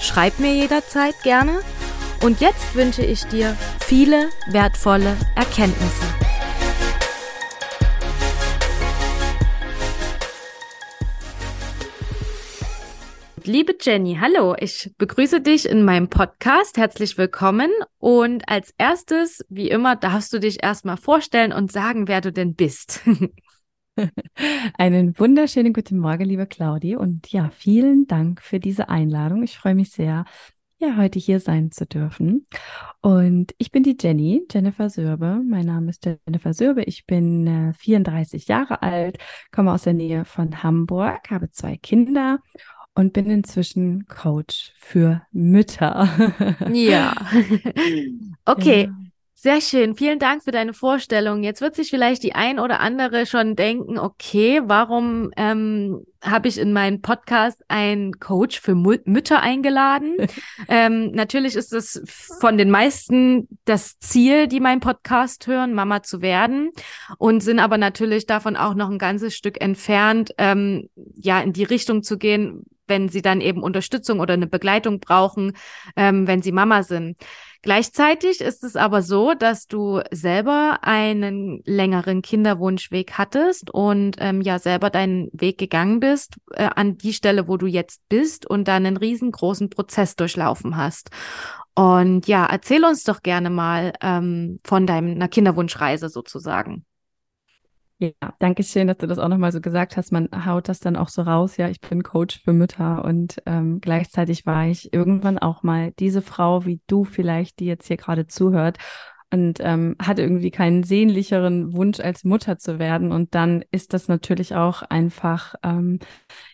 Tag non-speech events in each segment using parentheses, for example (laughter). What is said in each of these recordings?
Schreib mir jederzeit gerne. Und jetzt wünsche ich dir viele wertvolle Erkenntnisse. Liebe Jenny, hallo, ich begrüße dich in meinem Podcast. Herzlich willkommen. Und als erstes, wie immer, darfst du dich erstmal vorstellen und sagen, wer du denn bist. (laughs) (laughs) Einen wunderschönen guten Morgen, liebe Claudi. Und ja, vielen Dank für diese Einladung. Ich freue mich sehr, ja, heute hier sein zu dürfen. Und ich bin die Jenny, Jennifer Sörbe. Mein Name ist Jennifer Sörbe. Ich bin äh, 34 Jahre alt, komme aus der Nähe von Hamburg, habe zwei Kinder und bin inzwischen Coach für Mütter. Ja. (laughs) okay. Ja. Sehr schön. Vielen Dank für deine Vorstellung. Jetzt wird sich vielleicht die ein oder andere schon denken, okay, warum ähm, habe ich in meinen Podcast einen Coach für Mü Mütter eingeladen? (laughs) ähm, natürlich ist es von den meisten das Ziel, die meinen Podcast hören, Mama zu werden und sind aber natürlich davon auch noch ein ganzes Stück entfernt, ähm, ja, in die Richtung zu gehen, wenn sie dann eben Unterstützung oder eine Begleitung brauchen, ähm, wenn sie Mama sind. Gleichzeitig ist es aber so, dass du selber einen längeren Kinderwunschweg hattest und ähm, ja selber deinen Weg gegangen bist äh, an die Stelle, wo du jetzt bist und dann einen riesengroßen Prozess durchlaufen hast. Und ja, erzähl uns doch gerne mal ähm, von deiner Kinderwunschreise sozusagen. Ja, danke schön, dass du das auch nochmal so gesagt hast. Man haut das dann auch so raus. Ja, ich bin Coach für Mütter und ähm, gleichzeitig war ich irgendwann auch mal diese Frau wie du vielleicht, die jetzt hier gerade zuhört und ähm, hatte irgendwie keinen sehnlicheren Wunsch als Mutter zu werden. Und dann ist das natürlich auch einfach ähm,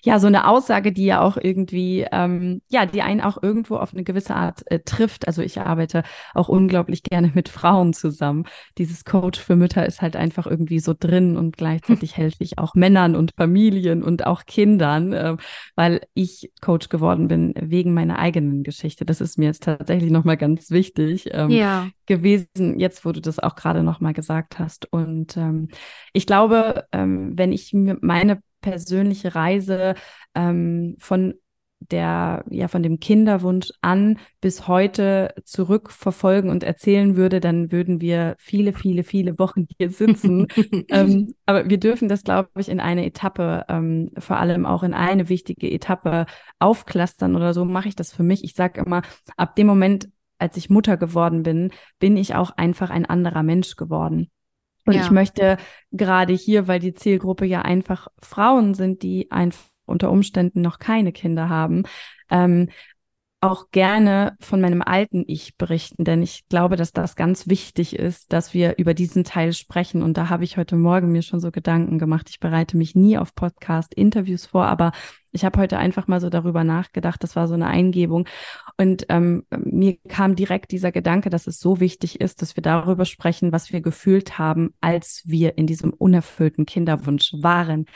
ja so eine Aussage, die ja auch irgendwie ähm, ja die einen auch irgendwo auf eine gewisse Art äh, trifft. Also ich arbeite auch unglaublich gerne mit Frauen zusammen. Dieses Coach für Mütter ist halt einfach irgendwie so drin und gleichzeitig (laughs) helfe ich auch Männern und Familien und auch Kindern, äh, weil ich Coach geworden bin wegen meiner eigenen Geschichte. Das ist mir jetzt tatsächlich nochmal ganz wichtig ähm, ja. gewesen jetzt, wo du das auch gerade nochmal gesagt hast. Und ähm, ich glaube, ähm, wenn ich mir meine persönliche Reise ähm, von der ja von dem Kinderwunsch an bis heute zurückverfolgen und erzählen würde, dann würden wir viele, viele, viele Wochen hier sitzen. (laughs) ähm, aber wir dürfen das, glaube ich, in eine Etappe, ähm, vor allem auch in eine wichtige Etappe aufklustern oder so mache ich das für mich. Ich sage immer, ab dem Moment, als ich Mutter geworden bin, bin ich auch einfach ein anderer Mensch geworden. Und ja. ich möchte gerade hier, weil die Zielgruppe ja einfach Frauen sind, die einfach unter Umständen noch keine Kinder haben, ähm, auch gerne von meinem alten Ich berichten, denn ich glaube, dass das ganz wichtig ist, dass wir über diesen Teil sprechen. Und da habe ich heute Morgen mir schon so Gedanken gemacht. Ich bereite mich nie auf Podcast-Interviews vor, aber ich habe heute einfach mal so darüber nachgedacht. Das war so eine Eingebung. Und ähm, mir kam direkt dieser Gedanke, dass es so wichtig ist, dass wir darüber sprechen, was wir gefühlt haben, als wir in diesem unerfüllten Kinderwunsch waren.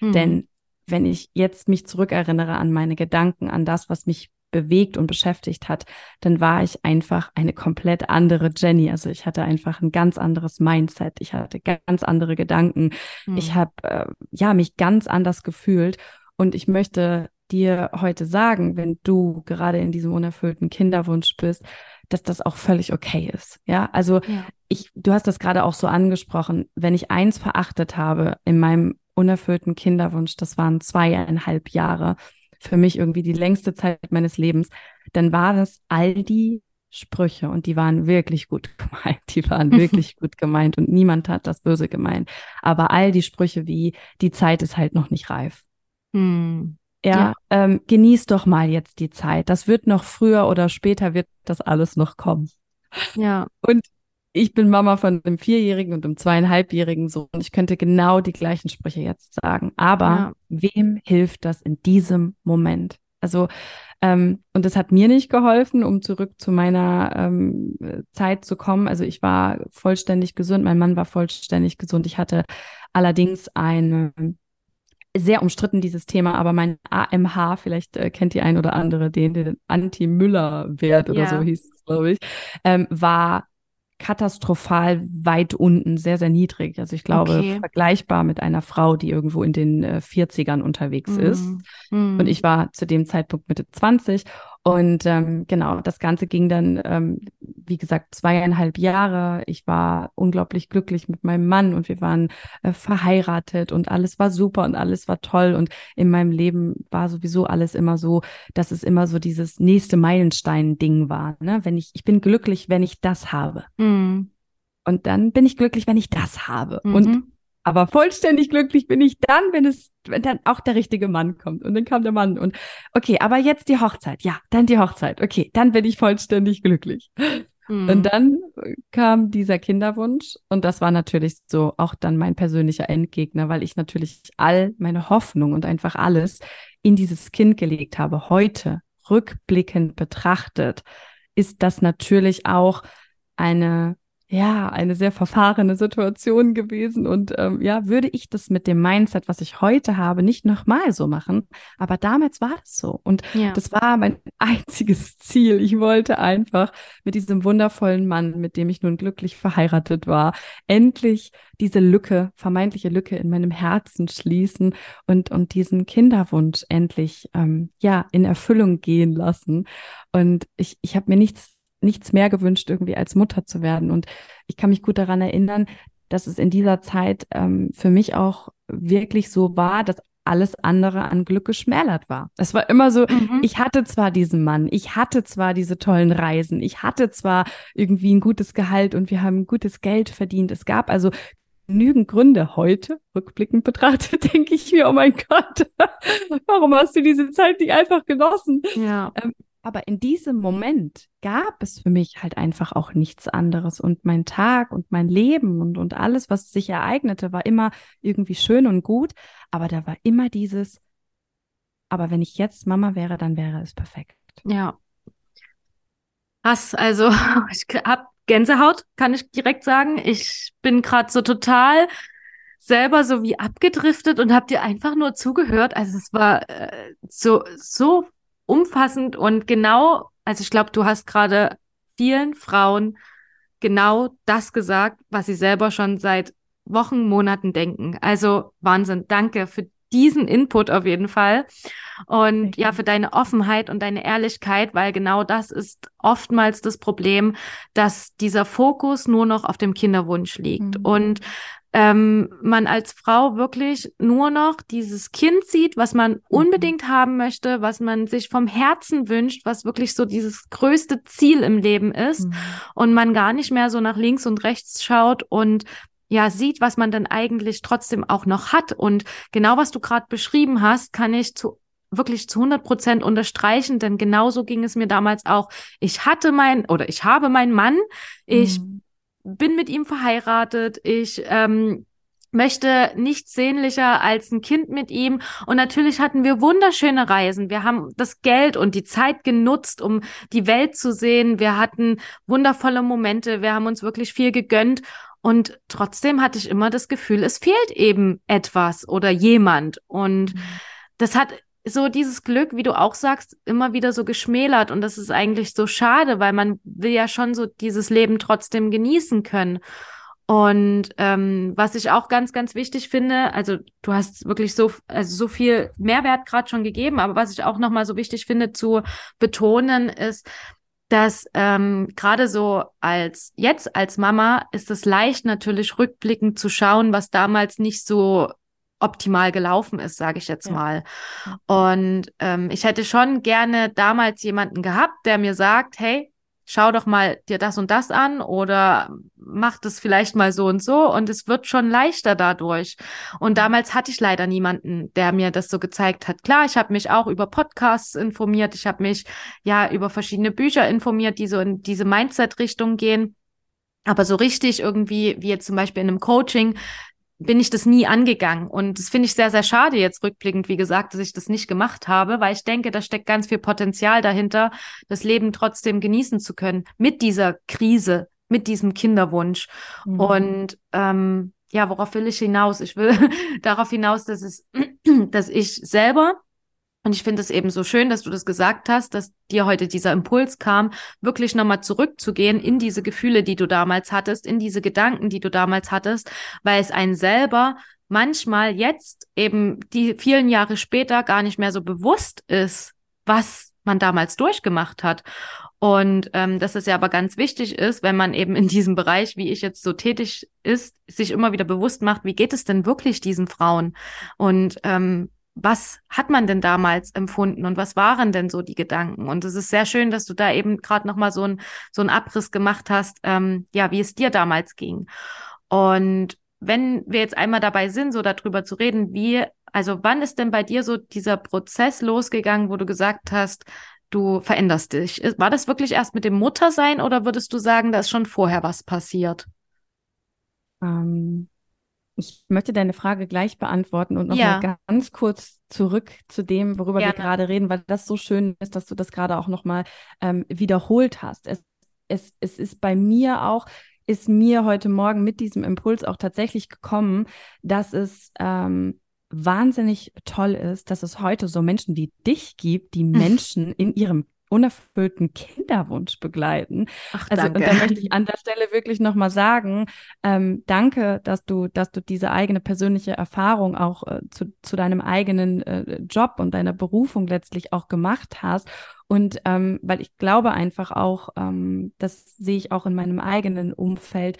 Hm. Denn wenn ich jetzt mich zurückerinnere an meine Gedanken, an das, was mich bewegt und beschäftigt hat, dann war ich einfach eine komplett andere Jenny. Also ich hatte einfach ein ganz anderes Mindset. Ich hatte ganz andere Gedanken. Mhm. Ich habe äh, ja mich ganz anders gefühlt und ich möchte dir heute sagen, wenn du gerade in diesem unerfüllten Kinderwunsch bist, dass das auch völlig okay ist. Ja, also ja. ich, du hast das gerade auch so angesprochen. Wenn ich eins verachtet habe in meinem unerfüllten Kinderwunsch, das waren zweieinhalb Jahre, für mich irgendwie die längste Zeit meines Lebens, dann waren es all die Sprüche und die waren wirklich gut (laughs) gemeint. Die waren (laughs) wirklich gut gemeint und niemand hat das böse gemeint. Aber all die Sprüche wie, die Zeit ist halt noch nicht reif. Hm. Ja, ja. Ähm, genieß doch mal jetzt die Zeit. Das wird noch früher oder später wird das alles noch kommen. Ja. Und ich bin Mama von einem Vierjährigen und einem zweieinhalbjährigen Sohn. Ich könnte genau die gleichen Sprüche jetzt sagen. Aber ja. wem hilft das in diesem Moment? Also Ähm, und das hat mir nicht geholfen, um zurück zu meiner ähm, Zeit zu kommen. Also ich war vollständig gesund, mein Mann war vollständig gesund. Ich hatte allerdings eine sehr umstritten, dieses Thema, aber mein AMH, vielleicht äh, kennt die ein oder andere den, den Anti-Müller-Wert oder ja. so hieß es, glaube ich, ähm, war katastrophal weit unten, sehr, sehr niedrig. Also ich glaube, okay. vergleichbar mit einer Frau, die irgendwo in den äh, 40ern unterwegs mm. ist. Mm. Und ich war zu dem Zeitpunkt Mitte 20 und ähm, genau, das Ganze ging dann, ähm, wie gesagt, zweieinhalb Jahre. Ich war unglaublich glücklich mit meinem Mann und wir waren äh, verheiratet und alles war super und alles war toll. Und in meinem Leben war sowieso alles immer so, dass es immer so dieses nächste Meilenstein-Ding war. Ne? Wenn ich, ich bin glücklich, wenn ich das habe. Mhm. Und dann bin ich glücklich, wenn ich das habe. Mhm. Und aber vollständig glücklich bin ich dann, wenn es, wenn dann auch der richtige Mann kommt. Und dann kam der Mann und okay, aber jetzt die Hochzeit. Ja, dann die Hochzeit. Okay, dann bin ich vollständig glücklich. Mhm. Und dann kam dieser Kinderwunsch und das war natürlich so auch dann mein persönlicher Endgegner, weil ich natürlich all meine Hoffnung und einfach alles in dieses Kind gelegt habe. Heute, rückblickend betrachtet, ist das natürlich auch eine ja, eine sehr verfahrene Situation gewesen. Und ähm, ja, würde ich das mit dem Mindset, was ich heute habe, nicht nochmal so machen. Aber damals war das so. Und ja. das war mein (laughs) einziges Ziel. Ich wollte einfach mit diesem wundervollen Mann, mit dem ich nun glücklich verheiratet war, endlich diese Lücke, vermeintliche Lücke in meinem Herzen schließen und, und diesen Kinderwunsch endlich ähm, ja in Erfüllung gehen lassen. Und ich, ich habe mir nichts nichts mehr gewünscht, irgendwie als Mutter zu werden. Und ich kann mich gut daran erinnern, dass es in dieser Zeit ähm, für mich auch wirklich so war, dass alles andere an Glück geschmälert war. Es war immer so, mhm. ich hatte zwar diesen Mann, ich hatte zwar diese tollen Reisen, ich hatte zwar irgendwie ein gutes Gehalt und wir haben gutes Geld verdient. Es gab also genügend Gründe heute, rückblickend betrachtet, (laughs) denke ich mir, oh mein Gott, (laughs) warum hast du diese Zeit nicht einfach genossen? Ja. Ähm, aber in diesem Moment gab es für mich halt einfach auch nichts anderes. Und mein Tag und mein Leben und, und alles, was sich ereignete, war immer irgendwie schön und gut. Aber da war immer dieses, aber wenn ich jetzt Mama wäre, dann wäre es perfekt. Ja. Krass, also (laughs) ich hab Gänsehaut, kann ich direkt sagen. Ich bin gerade so total selber so wie abgedriftet und habe dir einfach nur zugehört. Also es war äh, so so umfassend und genau, also ich glaube, du hast gerade vielen Frauen genau das gesagt, was sie selber schon seit Wochen, Monaten denken. Also Wahnsinn. Danke für diesen Input auf jeden Fall. Und okay. ja, für deine Offenheit und deine Ehrlichkeit, weil genau das ist oftmals das Problem, dass dieser Fokus nur noch auf dem Kinderwunsch liegt. Mhm. Und ähm, man als Frau wirklich nur noch dieses Kind sieht, was man mhm. unbedingt haben möchte, was man sich vom Herzen wünscht, was wirklich so dieses größte Ziel im Leben ist mhm. und man gar nicht mehr so nach links und rechts schaut und ja sieht, was man dann eigentlich trotzdem auch noch hat. Und genau was du gerade beschrieben hast, kann ich zu wirklich zu 100 Prozent unterstreichen, denn genauso ging es mir damals auch. Ich hatte mein oder ich habe meinen Mann, ich mhm bin mit ihm verheiratet, ich ähm, möchte nichts sehnlicher als ein Kind mit ihm. Und natürlich hatten wir wunderschöne Reisen. Wir haben das Geld und die Zeit genutzt, um die Welt zu sehen. Wir hatten wundervolle Momente. Wir haben uns wirklich viel gegönnt. Und trotzdem hatte ich immer das Gefühl, es fehlt eben etwas oder jemand. Und mhm. das hat so dieses Glück, wie du auch sagst, immer wieder so geschmälert. Und das ist eigentlich so schade, weil man will ja schon so dieses Leben trotzdem genießen können. Und ähm, was ich auch ganz, ganz wichtig finde, also du hast wirklich so, also so viel Mehrwert gerade schon gegeben, aber was ich auch nochmal so wichtig finde zu betonen, ist, dass ähm, gerade so als jetzt als Mama ist es leicht natürlich rückblickend zu schauen, was damals nicht so optimal gelaufen ist, sage ich jetzt ja. mal. Und ähm, ich hätte schon gerne damals jemanden gehabt, der mir sagt, hey, schau doch mal dir das und das an oder mach das vielleicht mal so und so und es wird schon leichter dadurch. Und damals hatte ich leider niemanden, der mir das so gezeigt hat. Klar, ich habe mich auch über Podcasts informiert, ich habe mich ja über verschiedene Bücher informiert, die so in diese Mindset-Richtung gehen. Aber so richtig irgendwie, wie jetzt zum Beispiel in einem Coaching, bin ich das nie angegangen. Und das finde ich sehr, sehr schade jetzt rückblickend, wie gesagt, dass ich das nicht gemacht habe, weil ich denke, da steckt ganz viel Potenzial dahinter, das Leben trotzdem genießen zu können mit dieser Krise, mit diesem Kinderwunsch. Mhm. Und ähm, ja, worauf will ich hinaus? Ich will (laughs) darauf hinaus, dass es, (clears throat) dass ich selber und ich finde es eben so schön, dass du das gesagt hast, dass dir heute dieser Impuls kam, wirklich nochmal zurückzugehen in diese Gefühle, die du damals hattest, in diese Gedanken, die du damals hattest, weil es einen selber manchmal jetzt eben die vielen Jahre später gar nicht mehr so bewusst ist, was man damals durchgemacht hat. Und ähm, dass es ja aber ganz wichtig ist, wenn man eben in diesem Bereich, wie ich jetzt so tätig ist, sich immer wieder bewusst macht, wie geht es denn wirklich diesen Frauen? Und ähm, was hat man denn damals empfunden und was waren denn so die Gedanken? Und es ist sehr schön, dass du da eben gerade nochmal so ein so ein Abriss gemacht hast, ähm, ja, wie es dir damals ging. Und wenn wir jetzt einmal dabei sind, so darüber zu reden, wie, also wann ist denn bei dir so dieser Prozess losgegangen, wo du gesagt hast, du veränderst dich? War das wirklich erst mit dem Muttersein oder würdest du sagen, da ist schon vorher was passiert? Ähm, ich möchte deine Frage gleich beantworten und nochmal ja. ganz kurz zurück zu dem, worüber Gerne. wir gerade reden, weil das so schön ist, dass du das gerade auch nochmal ähm, wiederholt hast. Es, es, es ist bei mir auch, ist mir heute Morgen mit diesem Impuls auch tatsächlich gekommen, dass es ähm, wahnsinnig toll ist, dass es heute so Menschen wie dich gibt, die (laughs) Menschen in ihrem unerfüllten Kinderwunsch begleiten. Ach, also, danke. und da möchte ich an der Stelle wirklich nochmal sagen, ähm, danke, dass du, dass du diese eigene persönliche Erfahrung auch äh, zu, zu deinem eigenen äh, Job und deiner Berufung letztlich auch gemacht hast. Und ähm, weil ich glaube einfach auch, ähm, das sehe ich auch in meinem eigenen Umfeld,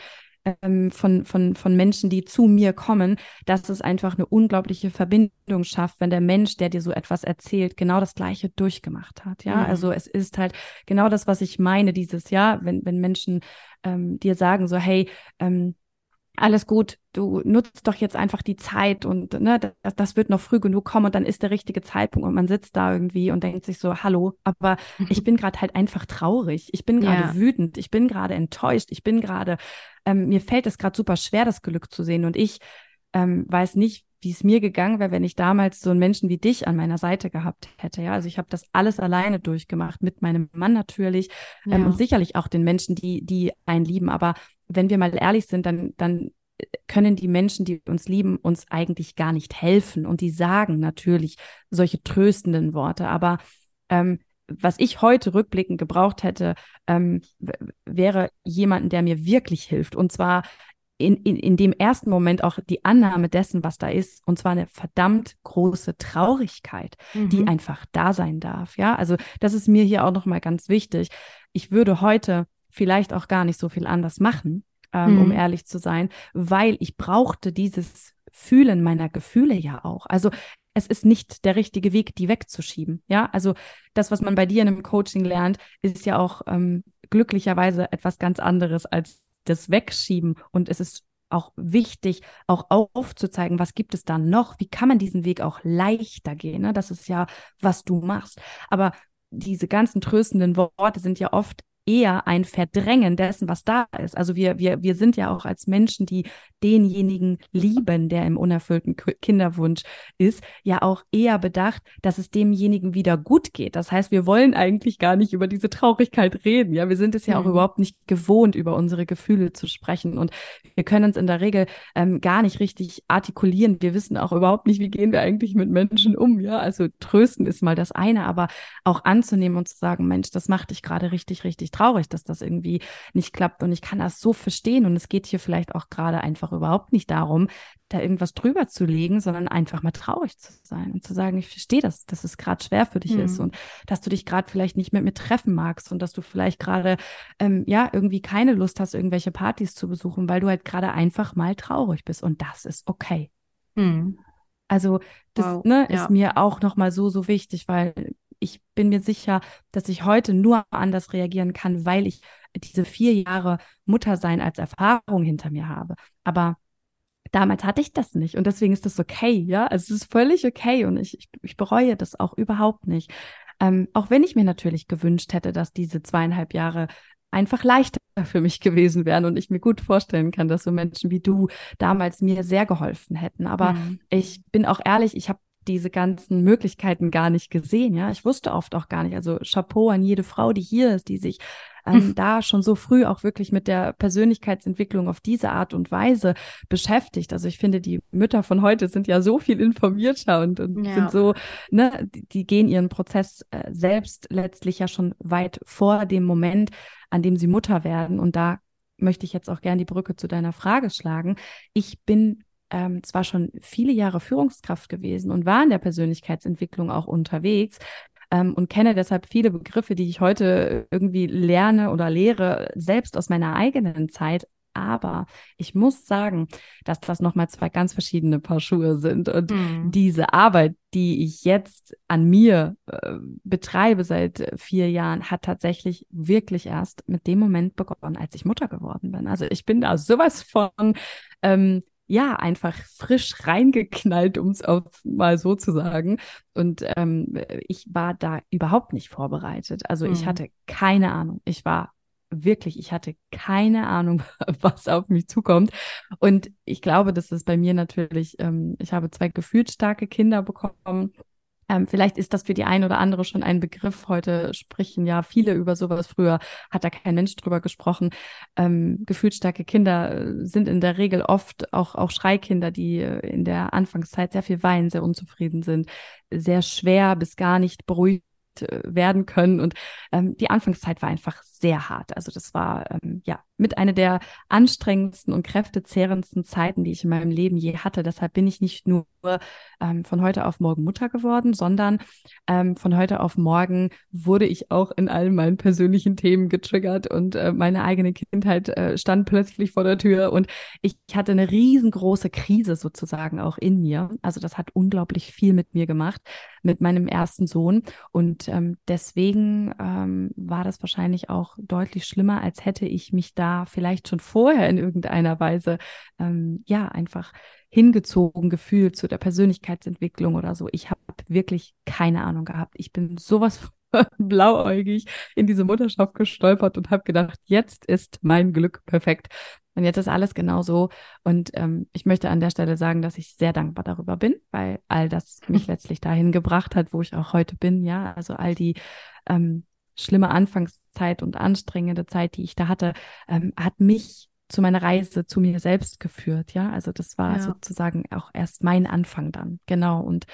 ähm, von, von, von Menschen, die zu mir kommen, dass es einfach eine unglaubliche Verbindung schafft, wenn der Mensch, der dir so etwas erzählt, genau das Gleiche durchgemacht hat. Ja, mhm. also es ist halt genau das, was ich meine dieses Jahr, wenn, wenn Menschen ähm, dir sagen so, hey, ähm, alles gut, du nutzt doch jetzt einfach die Zeit und ne, das, das, wird noch früh genug kommen und dann ist der richtige Zeitpunkt und man sitzt da irgendwie und denkt sich so, hallo, aber ich bin gerade halt einfach traurig, ich bin gerade ja. wütend, ich bin gerade enttäuscht, ich bin gerade, ähm, mir fällt es gerade super schwer, das Glück zu sehen. Und ich ähm, weiß nicht, wie es mir gegangen wäre, wenn ich damals so einen Menschen wie dich an meiner Seite gehabt hätte. Ja, also ich habe das alles alleine durchgemacht, mit meinem Mann natürlich ja. ähm, und sicherlich auch den Menschen, die, die einen lieben. Aber wenn wir mal ehrlich sind, dann, dann können die Menschen, die uns lieben, uns eigentlich gar nicht helfen. Und die sagen natürlich solche tröstenden Worte. Aber ähm, was ich heute rückblickend gebraucht hätte, ähm, wäre jemanden, der mir wirklich hilft. Und zwar in, in, in dem ersten Moment auch die Annahme dessen, was da ist. Und zwar eine verdammt große Traurigkeit, mhm. die einfach da sein darf. Ja, also das ist mir hier auch nochmal ganz wichtig. Ich würde heute vielleicht auch gar nicht so viel anders machen, ähm, mhm. um ehrlich zu sein, weil ich brauchte dieses Fühlen meiner Gefühle ja auch. Also es ist nicht der richtige Weg, die wegzuschieben. Ja, also das, was man bei dir in einem Coaching lernt, ist ja auch ähm, glücklicherweise etwas ganz anderes als das Wegschieben. Und es ist auch wichtig, auch aufzuzeigen, was gibt es da noch? Wie kann man diesen Weg auch leichter gehen? Ne? Das ist ja, was du machst. Aber diese ganzen tröstenden Worte sind ja oft eher ein Verdrängen dessen, was da ist. Also wir, wir, wir sind ja auch als Menschen, die denjenigen lieben, der im unerfüllten Kinderwunsch ist, ja auch eher bedacht, dass es demjenigen wieder gut geht. Das heißt, wir wollen eigentlich gar nicht über diese Traurigkeit reden. Ja, wir sind es ja mhm. auch überhaupt nicht gewohnt, über unsere Gefühle zu sprechen. Und wir können uns in der Regel ähm, gar nicht richtig artikulieren. Wir wissen auch überhaupt nicht, wie gehen wir eigentlich mit Menschen um. Ja, also trösten ist mal das eine, aber auch anzunehmen und zu sagen, Mensch, das macht dich gerade richtig, richtig traurig, dass das irgendwie nicht klappt. Und ich kann das so verstehen. Und es geht hier vielleicht auch gerade einfach überhaupt nicht darum, da irgendwas drüber zu legen, sondern einfach mal traurig zu sein und zu sagen, ich verstehe das, dass es gerade schwer für dich mhm. ist und dass du dich gerade vielleicht nicht mit mir treffen magst und dass du vielleicht gerade ähm, ja irgendwie keine Lust hast, irgendwelche Partys zu besuchen, weil du halt gerade einfach mal traurig bist und das ist okay. Mhm. Also das wow. ne, ja. ist mir auch nochmal so, so wichtig, weil ich bin mir sicher, dass ich heute nur anders reagieren kann, weil ich diese vier Jahre Muttersein als Erfahrung hinter mir habe. Aber damals hatte ich das nicht und deswegen ist das okay, ja. Also es ist völlig okay und ich, ich, ich bereue das auch überhaupt nicht. Ähm, auch wenn ich mir natürlich gewünscht hätte, dass diese zweieinhalb Jahre einfach leichter für mich gewesen wären und ich mir gut vorstellen kann, dass so Menschen wie du damals mir sehr geholfen hätten. Aber mhm. ich bin auch ehrlich, ich habe diese ganzen Möglichkeiten gar nicht gesehen. Ja, ich wusste oft auch gar nicht. Also Chapeau an jede Frau, die hier ist, die sich ähm, da schon so früh auch wirklich mit der Persönlichkeitsentwicklung auf diese Art und Weise beschäftigt. Also ich finde, die Mütter von heute sind ja so viel informierter und, und ja. sind so, ne, die, die gehen ihren Prozess äh, selbst letztlich ja schon weit vor dem Moment, an dem sie Mutter werden. Und da möchte ich jetzt auch gerne die Brücke zu deiner Frage schlagen. Ich bin ähm, zwar schon viele Jahre Führungskraft gewesen und war in der Persönlichkeitsentwicklung auch unterwegs ähm, und kenne deshalb viele Begriffe, die ich heute irgendwie lerne oder lehre, selbst aus meiner eigenen Zeit. Aber ich muss sagen, dass das nochmal zwei ganz verschiedene Paar Schuhe sind. Und mhm. diese Arbeit, die ich jetzt an mir äh, betreibe seit vier Jahren, hat tatsächlich wirklich erst mit dem Moment begonnen, als ich Mutter geworden bin. Also ich bin da sowas von ähm, ja, einfach frisch reingeknallt, um es auch mal so zu sagen. Und ähm, ich war da überhaupt nicht vorbereitet. Also mhm. ich hatte keine Ahnung. Ich war wirklich, ich hatte keine Ahnung, (laughs) was auf mich zukommt. Und ich glaube, dass es bei mir natürlich, ähm, ich habe zwei gefühlt starke Kinder bekommen ähm, vielleicht ist das für die ein oder andere schon ein Begriff. Heute sprechen ja viele über sowas. Früher hat da kein Mensch drüber gesprochen. Ähm, gefühlsstarke Kinder äh, sind in der Regel oft auch, auch Schreikinder, die äh, in der Anfangszeit sehr viel weinen, sehr unzufrieden sind, sehr schwer bis gar nicht beruhigt äh, werden können. Und ähm, die Anfangszeit war einfach sehr hart. Also das war ähm, ja mit einer der anstrengendsten und kräftezehrendsten Zeiten, die ich in meinem Leben je hatte. Deshalb bin ich nicht nur ähm, von heute auf morgen Mutter geworden, sondern ähm, von heute auf morgen wurde ich auch in all meinen persönlichen Themen getriggert und äh, meine eigene Kindheit äh, stand plötzlich vor der Tür und ich hatte eine riesengroße Krise sozusagen auch in mir. Also das hat unglaublich viel mit mir gemacht, mit meinem ersten Sohn und ähm, deswegen ähm, war das wahrscheinlich auch deutlich schlimmer, als hätte ich mich da vielleicht schon vorher in irgendeiner Weise, ähm, ja, einfach hingezogen gefühlt zu der Persönlichkeitsentwicklung oder so. Ich habe wirklich keine Ahnung gehabt. Ich bin sowas (laughs) blauäugig in diese Mutterschaft gestolpert und habe gedacht, jetzt ist mein Glück perfekt. Und jetzt ist alles genau so. Und ähm, ich möchte an der Stelle sagen, dass ich sehr dankbar darüber bin, weil all das mich (laughs) letztlich dahin gebracht hat, wo ich auch heute bin. Ja, also all die ähm, schlimme Anfangszeit und anstrengende Zeit, die ich da hatte, ähm, hat mich zu meiner Reise zu mir selbst geführt. Ja, also das war ja. sozusagen auch erst mein Anfang dann. Genau. Und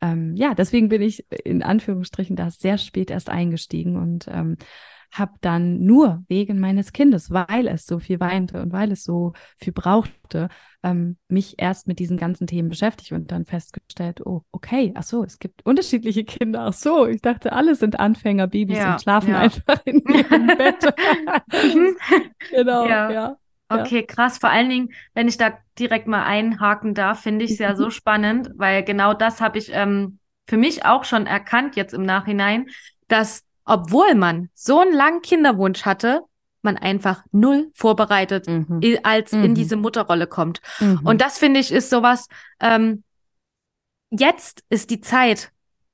ähm, ja, deswegen bin ich in Anführungsstrichen da sehr spät erst eingestiegen und ähm, habe dann nur wegen meines Kindes, weil es so viel weinte und weil es so viel brauchte, ähm, mich erst mit diesen ganzen Themen beschäftigt und dann festgestellt, oh, okay, ach so, es gibt unterschiedliche Kinder. Ach so, ich dachte, alle sind Anfänger, Babys ja, und schlafen ja. einfach in ihrem (laughs) Bett. (laughs) genau, ja. ja. Okay, krass. Vor allen Dingen, wenn ich da direkt mal einhaken darf, finde ich es ja so spannend, weil genau das habe ich ähm, für mich auch schon erkannt jetzt im Nachhinein, dass obwohl man so einen langen Kinderwunsch hatte, man einfach null vorbereitet mhm. als mhm. in diese Mutterrolle kommt. Mhm. Und das finde ich ist sowas, ähm, jetzt ist die Zeit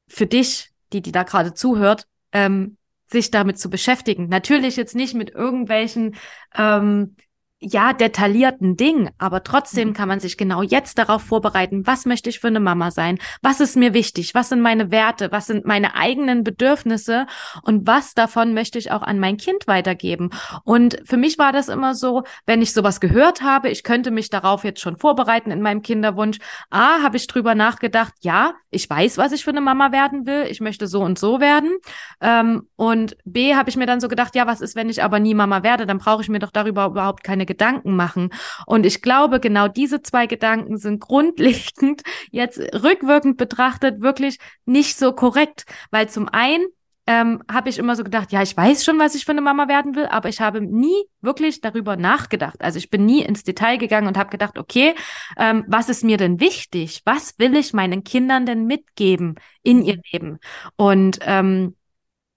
für dich, die, die da gerade zuhört, ähm, sich damit zu beschäftigen. Natürlich jetzt nicht mit irgendwelchen ähm, ja, detaillierten Ding, aber trotzdem mhm. kann man sich genau jetzt darauf vorbereiten, was möchte ich für eine Mama sein? Was ist mir wichtig? Was sind meine Werte? Was sind meine eigenen Bedürfnisse? Und was davon möchte ich auch an mein Kind weitergeben? Und für mich war das immer so, wenn ich sowas gehört habe, ich könnte mich darauf jetzt schon vorbereiten in meinem Kinderwunsch. A, habe ich drüber nachgedacht, ja, ich weiß, was ich für eine Mama werden will. Ich möchte so und so werden. Ähm, und B, habe ich mir dann so gedacht, ja, was ist, wenn ich aber nie Mama werde? Dann brauche ich mir doch darüber überhaupt keine Gedanken machen. Und ich glaube, genau diese zwei Gedanken sind grundlegend (laughs) jetzt rückwirkend betrachtet wirklich nicht so korrekt, weil zum einen ähm, habe ich immer so gedacht, ja, ich weiß schon, was ich für eine Mama werden will, aber ich habe nie wirklich darüber nachgedacht. Also ich bin nie ins Detail gegangen und habe gedacht, okay, ähm, was ist mir denn wichtig? Was will ich meinen Kindern denn mitgeben in ihr Leben? Und ähm,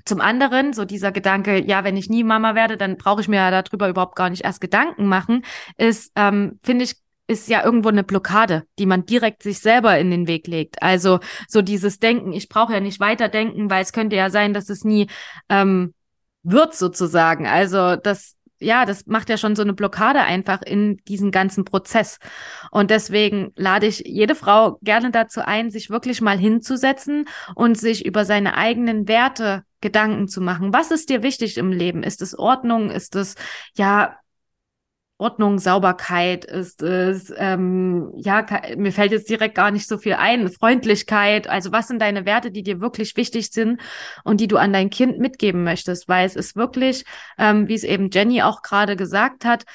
zum anderen, so dieser Gedanke, ja, wenn ich nie Mama werde, dann brauche ich mir ja darüber überhaupt gar nicht erst Gedanken machen, ist, ähm, finde ich, ist ja irgendwo eine Blockade, die man direkt sich selber in den Weg legt. Also so dieses Denken, ich brauche ja nicht weiterdenken, weil es könnte ja sein, dass es nie ähm, wird sozusagen. Also das ja, das macht ja schon so eine Blockade einfach in diesen ganzen Prozess. Und deswegen lade ich jede Frau gerne dazu ein, sich wirklich mal hinzusetzen und sich über seine eigenen Werte Gedanken zu machen. Was ist dir wichtig im Leben? Ist es Ordnung? Ist es, ja, Ordnung, Sauberkeit ist es, ähm, ja, mir fällt jetzt direkt gar nicht so viel ein, Freundlichkeit, also was sind deine Werte, die dir wirklich wichtig sind und die du an dein Kind mitgeben möchtest, weil es ist wirklich, ähm, wie es eben Jenny auch gerade gesagt hat,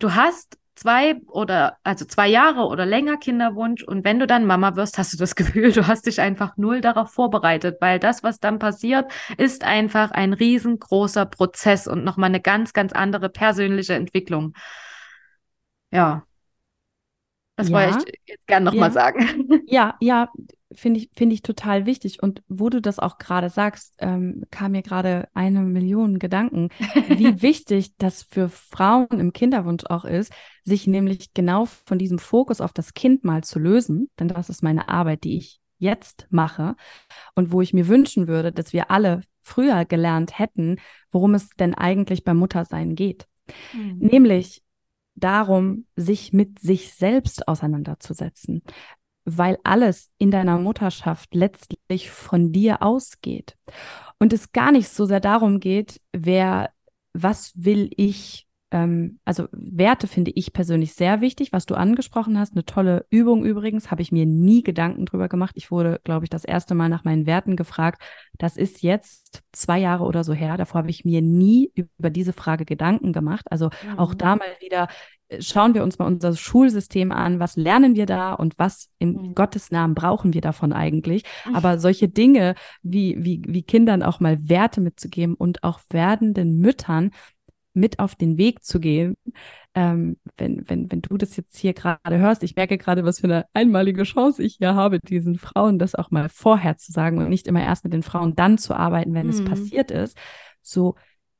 du hast zwei oder also zwei Jahre oder länger Kinderwunsch und wenn du dann Mama wirst, hast du das (laughs) Gefühl, du hast dich einfach null darauf vorbereitet, weil das, was dann passiert, ist einfach ein riesengroßer Prozess und nochmal eine ganz, ganz andere persönliche Entwicklung. Ja. Das ja. wollte ich jetzt gerne nochmal ja. sagen. (laughs) Ja, ja, finde ich, finde ich total wichtig. Und wo du das auch gerade sagst, ähm, kam mir gerade eine Million Gedanken, (laughs) wie wichtig das für Frauen im Kinderwunsch auch ist, sich nämlich genau von diesem Fokus auf das Kind mal zu lösen. Denn das ist meine Arbeit, die ich jetzt mache und wo ich mir wünschen würde, dass wir alle früher gelernt hätten, worum es denn eigentlich beim Muttersein geht. Mhm. Nämlich darum, sich mit sich selbst auseinanderzusetzen weil alles in deiner Mutterschaft letztlich von dir ausgeht. Und es gar nicht so sehr darum geht, wer, was will ich ähm, also Werte finde ich persönlich sehr wichtig, was du angesprochen hast. Eine tolle Übung übrigens, habe ich mir nie Gedanken drüber gemacht. Ich wurde, glaube ich, das erste Mal nach meinen Werten gefragt. Das ist jetzt zwei Jahre oder so her. Davor habe ich mir nie über diese Frage Gedanken gemacht. Also mhm. auch da mal wieder äh, schauen wir uns mal unser Schulsystem an, was lernen wir da und was in mhm. Gottes Namen brauchen wir davon eigentlich. Mhm. Aber solche Dinge wie, wie, wie Kindern auch mal Werte mitzugeben und auch werdenden Müttern mit auf den Weg zu gehen. Ähm, wenn, wenn, wenn du das jetzt hier gerade hörst, ich merke gerade, was für eine einmalige Chance ich hier habe, diesen Frauen das auch mal vorher zu sagen und nicht immer erst mit den Frauen dann zu arbeiten, wenn mhm. es passiert ist. So,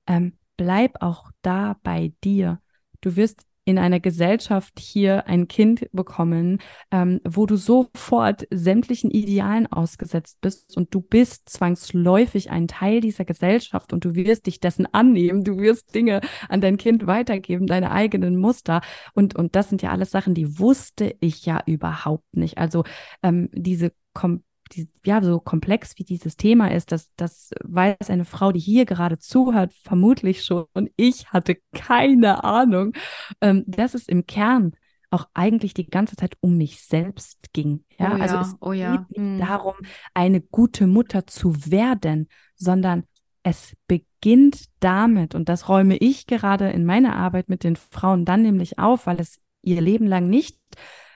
ähm, bleib auch da bei dir. Du wirst in einer Gesellschaft hier ein Kind bekommen, ähm, wo du sofort sämtlichen Idealen ausgesetzt bist und du bist zwangsläufig ein Teil dieser Gesellschaft und du wirst dich dessen annehmen, du wirst Dinge an dein Kind weitergeben, deine eigenen Muster und, und das sind ja alles Sachen, die wusste ich ja überhaupt nicht. Also ähm, diese kom die, ja, so komplex wie dieses Thema ist, dass das weiß eine Frau, die hier gerade zuhört, vermutlich schon. Und ich hatte keine Ahnung, ähm, dass es im Kern auch eigentlich die ganze Zeit um mich selbst ging. Ja, oh also ja, es oh ja. geht nicht hm. darum, eine gute Mutter zu werden, sondern es beginnt damit, und das räume ich gerade in meiner Arbeit mit den Frauen dann nämlich auf, weil es ihr Leben lang nicht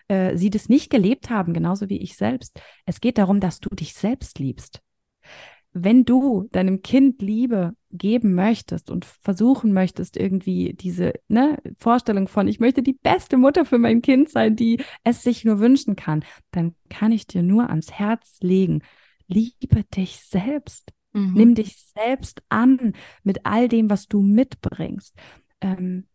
äh, sie das nicht gelebt haben, genauso wie ich selbst. Es geht darum, dass du dich selbst liebst. Wenn du deinem Kind Liebe geben möchtest und versuchen möchtest, irgendwie diese ne, Vorstellung von, ich möchte die beste Mutter für mein Kind sein, die es sich nur wünschen kann, dann kann ich dir nur ans Herz legen, liebe dich selbst. Mhm. Nimm dich selbst an mit all dem, was du mitbringst. Ähm,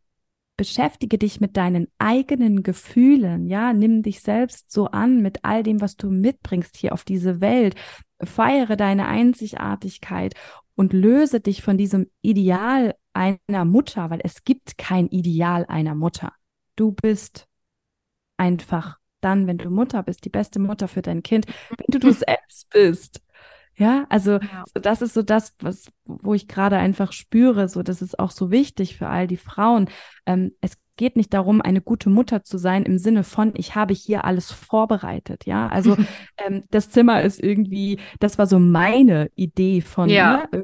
beschäftige dich mit deinen eigenen Gefühlen, ja, nimm dich selbst so an mit all dem, was du mitbringst hier auf diese Welt, feiere deine Einzigartigkeit und löse dich von diesem Ideal einer Mutter, weil es gibt kein Ideal einer Mutter. Du bist einfach dann, wenn du Mutter bist, die beste Mutter für dein Kind, wenn du du (laughs) selbst bist. Ja, also ja. So das ist so das, was, wo ich gerade einfach spüre, so das ist auch so wichtig für all die Frauen. Ähm, es geht nicht darum, eine gute Mutter zu sein im Sinne von, ich habe hier alles vorbereitet. Ja, also (laughs) ähm, das Zimmer ist irgendwie, das war so meine Idee von, ja. Ne,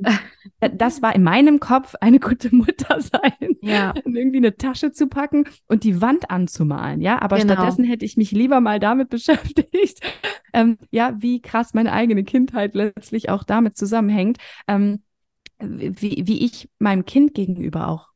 (laughs) das war in meinem Kopf eine gute (laughs) Mutter sein, ja. irgendwie eine Tasche zu packen und die Wand anzumalen. Ja, aber genau. stattdessen hätte ich mich lieber mal damit beschäftigt, ähm, ja, wie krass meine eigene Kindheit letztlich auch damit zusammenhängt. Ähm, wie, wie ich meinem Kind gegenüber auch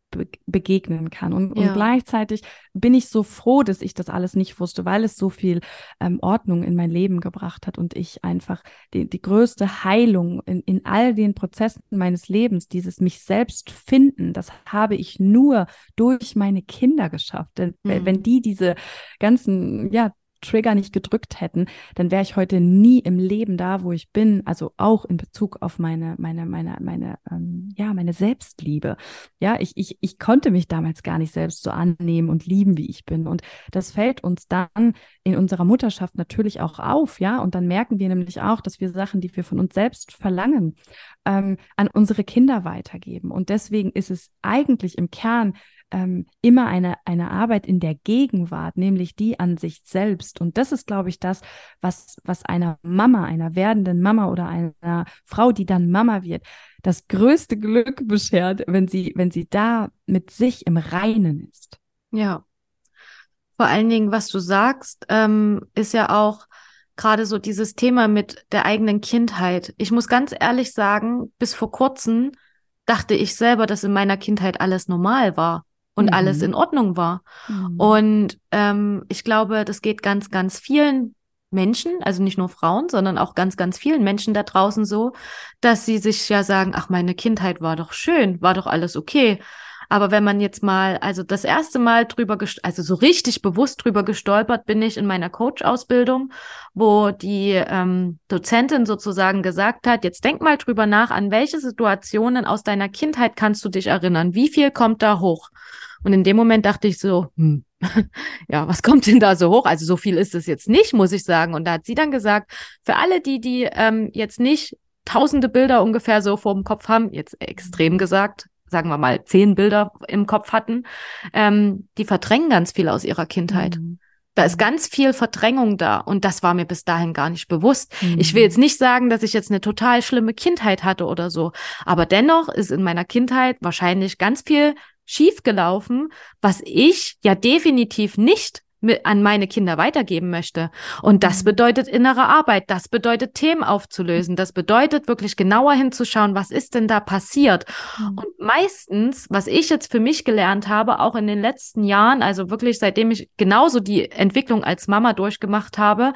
begegnen kann. Und, ja. und, gleichzeitig bin ich so froh, dass ich das alles nicht wusste, weil es so viel ähm, Ordnung in mein Leben gebracht hat und ich einfach die, die größte Heilung in, in all den Prozessen meines Lebens, dieses mich selbst finden, das habe ich nur durch meine Kinder geschafft. Denn mhm. wenn die diese ganzen, ja, Trigger nicht gedrückt hätten, dann wäre ich heute nie im Leben da, wo ich bin. Also auch in Bezug auf meine, meine, meine, meine, ähm, ja, meine Selbstliebe. Ja, ich, ich, ich konnte mich damals gar nicht selbst so annehmen und lieben, wie ich bin. Und das fällt uns dann in unserer Mutterschaft natürlich auch auf, ja. Und dann merken wir nämlich auch, dass wir Sachen, die wir von uns selbst verlangen, ähm, an unsere Kinder weitergeben. Und deswegen ist es eigentlich im Kern ähm, immer eine, eine Arbeit in der Gegenwart, nämlich die an sich selbst. Und das ist, glaube ich, das, was, was einer Mama, einer werdenden Mama oder einer Frau, die dann Mama wird, das größte Glück beschert, wenn sie, wenn sie da mit sich im Reinen ist. Ja. Vor allen Dingen, was du sagst, ähm, ist ja auch gerade so dieses Thema mit der eigenen Kindheit. Ich muss ganz ehrlich sagen, bis vor kurzem dachte ich selber, dass in meiner Kindheit alles normal war und mhm. alles in Ordnung war. Mhm. Und ähm, ich glaube, das geht ganz, ganz vielen Menschen, also nicht nur Frauen, sondern auch ganz, ganz vielen Menschen da draußen so, dass sie sich ja sagen, ach, meine Kindheit war doch schön, war doch alles okay. Aber wenn man jetzt mal, also das erste Mal drüber, also so richtig bewusst drüber gestolpert bin ich in meiner Coach-Ausbildung, wo die ähm, Dozentin sozusagen gesagt hat, jetzt denk mal drüber nach, an welche Situationen aus deiner Kindheit kannst du dich erinnern? Wie viel kommt da hoch? Und in dem Moment dachte ich so, hm, (laughs) ja, was kommt denn da so hoch? Also so viel ist es jetzt nicht, muss ich sagen. Und da hat sie dann gesagt, für alle die, die ähm, jetzt nicht tausende Bilder ungefähr so vor dem Kopf haben, jetzt extrem gesagt, sagen wir mal zehn Bilder im Kopf hatten, ähm, die verdrängen ganz viel aus ihrer Kindheit. Mhm. Da ist ganz viel Verdrängung da und das war mir bis dahin gar nicht bewusst. Mhm. Ich will jetzt nicht sagen, dass ich jetzt eine total schlimme Kindheit hatte oder so, aber dennoch ist in meiner Kindheit wahrscheinlich ganz viel schiefgelaufen, was ich ja definitiv nicht an meine Kinder weitergeben möchte. Und das mhm. bedeutet innere Arbeit, das bedeutet Themen aufzulösen, das bedeutet wirklich genauer hinzuschauen, was ist denn da passiert. Mhm. Und meistens, was ich jetzt für mich gelernt habe, auch in den letzten Jahren, also wirklich seitdem ich genauso die Entwicklung als Mama durchgemacht habe,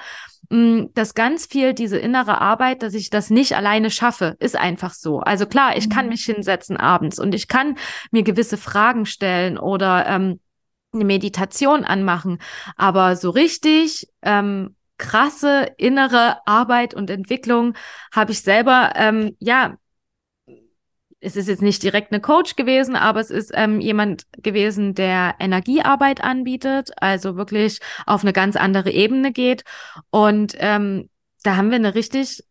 mm, dass ganz viel diese innere Arbeit, dass ich das nicht alleine schaffe, ist einfach so. Also klar, ich kann mhm. mich hinsetzen abends und ich kann mir gewisse Fragen stellen oder ähm, eine Meditation anmachen. Aber so richtig ähm, krasse innere Arbeit und Entwicklung habe ich selber, ähm, ja, es ist jetzt nicht direkt eine Coach gewesen, aber es ist ähm, jemand gewesen, der Energiearbeit anbietet, also wirklich auf eine ganz andere Ebene geht. Und ähm, da haben wir eine richtig,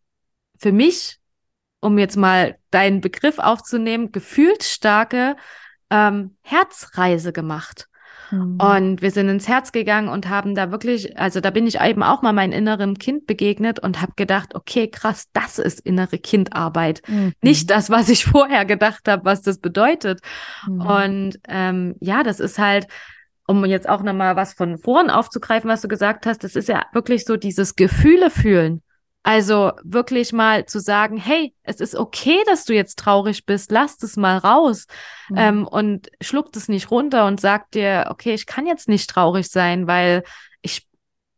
für mich, um jetzt mal deinen Begriff aufzunehmen, gefühlt starke ähm, Herzreise gemacht. Mhm. Und wir sind ins Herz gegangen und haben da wirklich, also da bin ich eben auch mal meinem inneren Kind begegnet und habe gedacht, okay, krass, das ist innere Kindarbeit. Mhm. Nicht das, was ich (laughs) vorher gedacht habe, was das bedeutet. Mhm. Und ähm, ja, das ist halt, um jetzt auch nochmal was von vorn aufzugreifen, was du gesagt hast, das ist ja wirklich so dieses Gefühle fühlen. Also wirklich mal zu sagen, hey, es ist okay, dass du jetzt traurig bist, lass es mal raus mhm. ähm, und schluckt es nicht runter und sagt dir, okay, ich kann jetzt nicht traurig sein, weil ich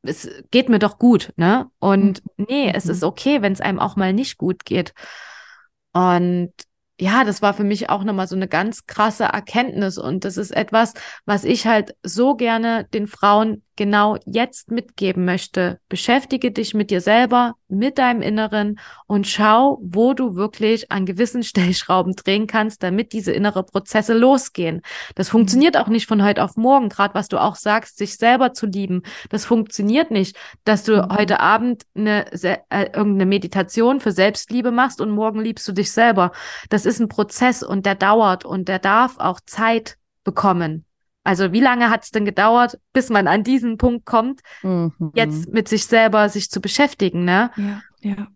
es geht mir doch gut, ne? Und mhm. nee, es ist mhm. okay, wenn es einem auch mal nicht gut geht. Und ja, das war für mich auch nochmal so eine ganz krasse Erkenntnis. Und das ist etwas, was ich halt so gerne den Frauen genau jetzt mitgeben möchte. Beschäftige dich mit dir selber, mit deinem Inneren und schau, wo du wirklich an gewissen (laughs) Stellschrauben drehen kannst, damit diese innere Prozesse losgehen. Das funktioniert auch nicht von heute auf morgen, gerade was du auch sagst, sich selber zu lieben. Das funktioniert nicht, dass du mhm. heute Abend eine, äh, irgendeine Meditation für Selbstliebe machst und morgen liebst du dich selber. Das ist ein Prozess und der dauert und der darf auch Zeit bekommen. Also wie lange hat es denn gedauert, bis man an diesen Punkt kommt, mhm. jetzt mit sich selber sich zu beschäftigen, ne? Ja, ja.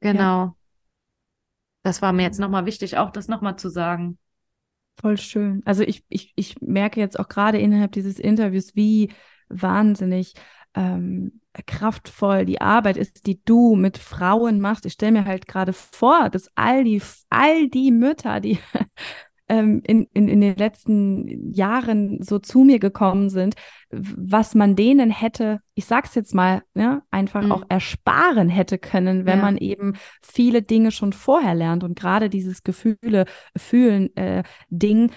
Genau. Ja. Das war mir jetzt nochmal wichtig, auch das nochmal zu sagen. Voll schön. Also ich, ich, ich merke jetzt auch gerade innerhalb dieses Interviews, wie wahnsinnig ähm, kraftvoll die Arbeit ist, die du mit Frauen machst. Ich stelle mir halt gerade vor, dass all die, all die Mütter, die ähm, in, in, in den letzten Jahren so zu mir gekommen sind, was man denen hätte, ich sag's jetzt mal, ja, einfach mhm. auch ersparen hätte können, wenn ja. man eben viele Dinge schon vorher lernt und gerade dieses Gefühle fühlen äh, Ding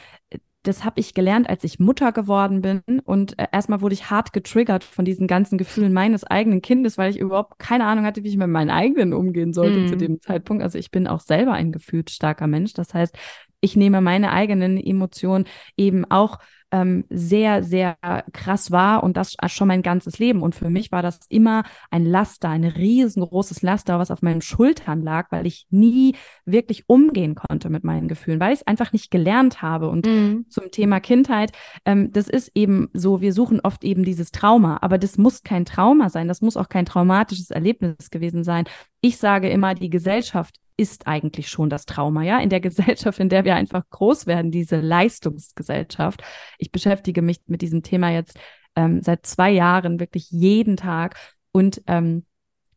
das habe ich gelernt, als ich Mutter geworden bin. Und äh, erstmal wurde ich hart getriggert von diesen ganzen Gefühlen meines eigenen Kindes, weil ich überhaupt keine Ahnung hatte, wie ich mit meinen eigenen umgehen sollte mm. zu mhm. dem Zeitpunkt. Also ich bin auch selber ein gefühlt starker Mensch. Das heißt, ich nehme meine eigenen Emotionen eben auch ähm, sehr, sehr krass war und das schon mein ganzes Leben. Und für mich war das immer ein Laster, ein riesengroßes Laster, was auf meinen Schultern lag, weil ich nie wirklich umgehen konnte mit meinen Gefühlen, weil ich es einfach nicht gelernt habe. Und mhm. zum Thema Kindheit, ähm, das ist eben so, wir suchen oft eben dieses Trauma, aber das muss kein Trauma sein, das muss auch kein traumatisches Erlebnis gewesen sein. Ich sage immer, die Gesellschaft ist eigentlich schon das Trauma, ja, in der (laughs) Gesellschaft, in der wir einfach groß werden, diese Leistungsgesellschaft. Ich beschäftige mich mit diesem Thema jetzt ähm, seit zwei Jahren wirklich jeden Tag und ähm,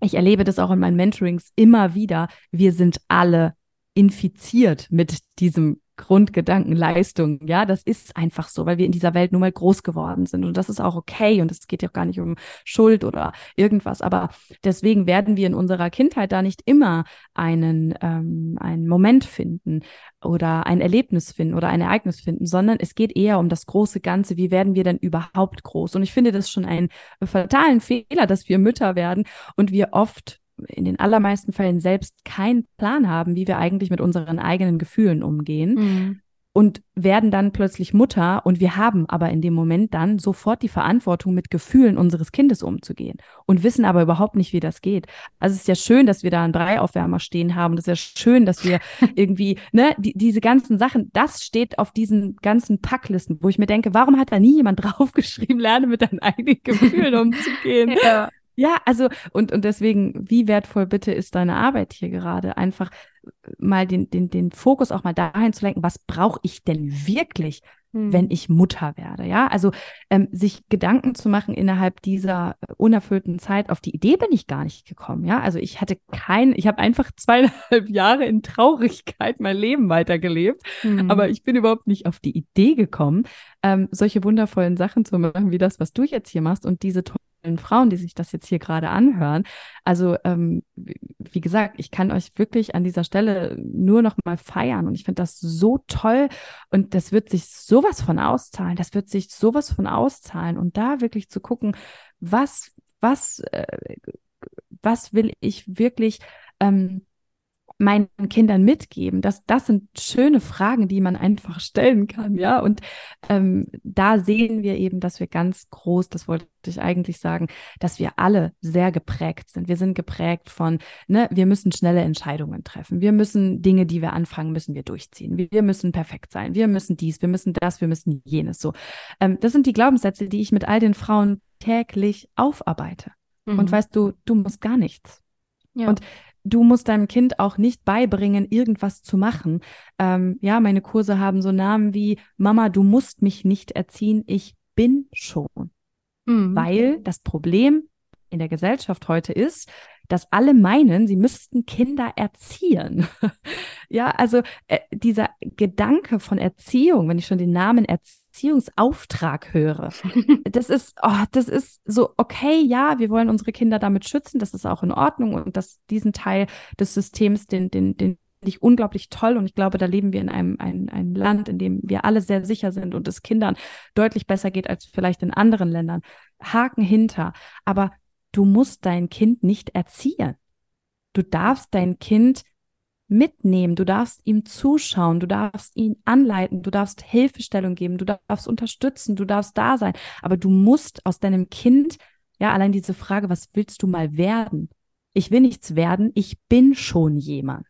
ich erlebe das auch in meinen Mentorings immer wieder. Wir sind alle infiziert mit diesem Grundgedanken Leistung. Ja, das ist einfach so, weil wir in dieser Welt nun mal groß geworden sind. Und das ist auch okay. Und es geht ja auch gar nicht um Schuld oder irgendwas. Aber deswegen werden wir in unserer Kindheit da nicht immer einen, ähm, einen Moment finden oder ein Erlebnis finden oder ein Ereignis finden, sondern es geht eher um das große Ganze. Wie werden wir denn überhaupt groß? Und ich finde das schon einen fatalen Fehler, dass wir Mütter werden und wir oft in den allermeisten Fällen selbst keinen Plan haben, wie wir eigentlich mit unseren eigenen Gefühlen umgehen. Mhm. Und werden dann plötzlich Mutter und wir haben aber in dem Moment dann sofort die Verantwortung, mit Gefühlen unseres Kindes umzugehen und wissen aber überhaupt nicht, wie das geht. Also es ist ja schön, dass wir da einen Breiaufwärmer stehen haben. Das ist ja schön, dass wir (laughs) irgendwie, ne, die, diese ganzen Sachen, das steht auf diesen ganzen Packlisten, wo ich mir denke, warum hat da nie jemand (laughs) draufgeschrieben, lerne mit deinen eigenen Gefühlen (laughs) umzugehen? Ja. Ja, also und, und deswegen, wie wertvoll bitte ist deine Arbeit hier gerade? Einfach mal den, den, den Fokus auch mal dahin zu lenken, was brauche ich denn wirklich, hm. wenn ich Mutter werde? Ja, also ähm, sich Gedanken zu machen innerhalb dieser unerfüllten Zeit, auf die Idee bin ich gar nicht gekommen. Ja, also ich hatte kein, ich habe einfach (laughs) zweieinhalb Jahre in Traurigkeit mein Leben weitergelebt, hm. aber ich bin überhaupt nicht auf die Idee gekommen, ähm, solche wundervollen Sachen zu machen, wie das, was du jetzt hier machst und diese Frauen, die sich das jetzt hier gerade anhören. Also ähm, wie gesagt, ich kann euch wirklich an dieser Stelle nur noch mal feiern und ich finde das so toll und das wird sich sowas von auszahlen. Das wird sich sowas von auszahlen und da wirklich zu gucken, was was äh, was will ich wirklich ähm, meinen Kindern mitgeben? Das, das sind schöne Fragen, die man einfach stellen kann, ja. Und ähm, da sehen wir eben, dass wir ganz groß, das wollte ich eigentlich sagen, dass wir alle sehr geprägt sind. Wir sind geprägt von, ne, wir müssen schnelle Entscheidungen treffen. Wir müssen Dinge, die wir anfangen, müssen wir durchziehen. Wir müssen perfekt sein. Wir müssen dies, wir müssen das, wir müssen jenes. So, ähm, das sind die Glaubenssätze, die ich mit all den Frauen täglich aufarbeite. Mhm. Und weißt du, du musst gar nichts. Ja. Und du musst deinem Kind auch nicht beibringen, irgendwas zu machen. Ähm, ja, meine Kurse haben so Namen wie Mama, du musst mich nicht erziehen, ich bin schon. Mhm. Weil das Problem in der Gesellschaft heute ist, dass alle meinen, sie müssten Kinder erziehen. (laughs) ja, also äh, dieser Gedanke von Erziehung, wenn ich schon den Namen Erziehungsauftrag höre, (laughs) das ist, oh, das ist so, okay, ja, wir wollen unsere Kinder damit schützen, das ist auch in Ordnung und dass diesen Teil des Systems, den, den, den ich unglaublich toll und ich glaube, da leben wir in einem ein, ein Land, in dem wir alle sehr sicher sind und es Kindern deutlich besser geht als vielleicht in anderen Ländern. Haken hinter. Aber du musst dein Kind nicht erziehen. Du darfst dein Kind mitnehmen, du darfst ihm zuschauen, du darfst ihn anleiten, du darfst Hilfestellung geben, du darfst unterstützen, du darfst da sein, aber du musst aus deinem Kind, ja, allein diese Frage, was willst du mal werden? Ich will nichts werden, ich bin schon jemand.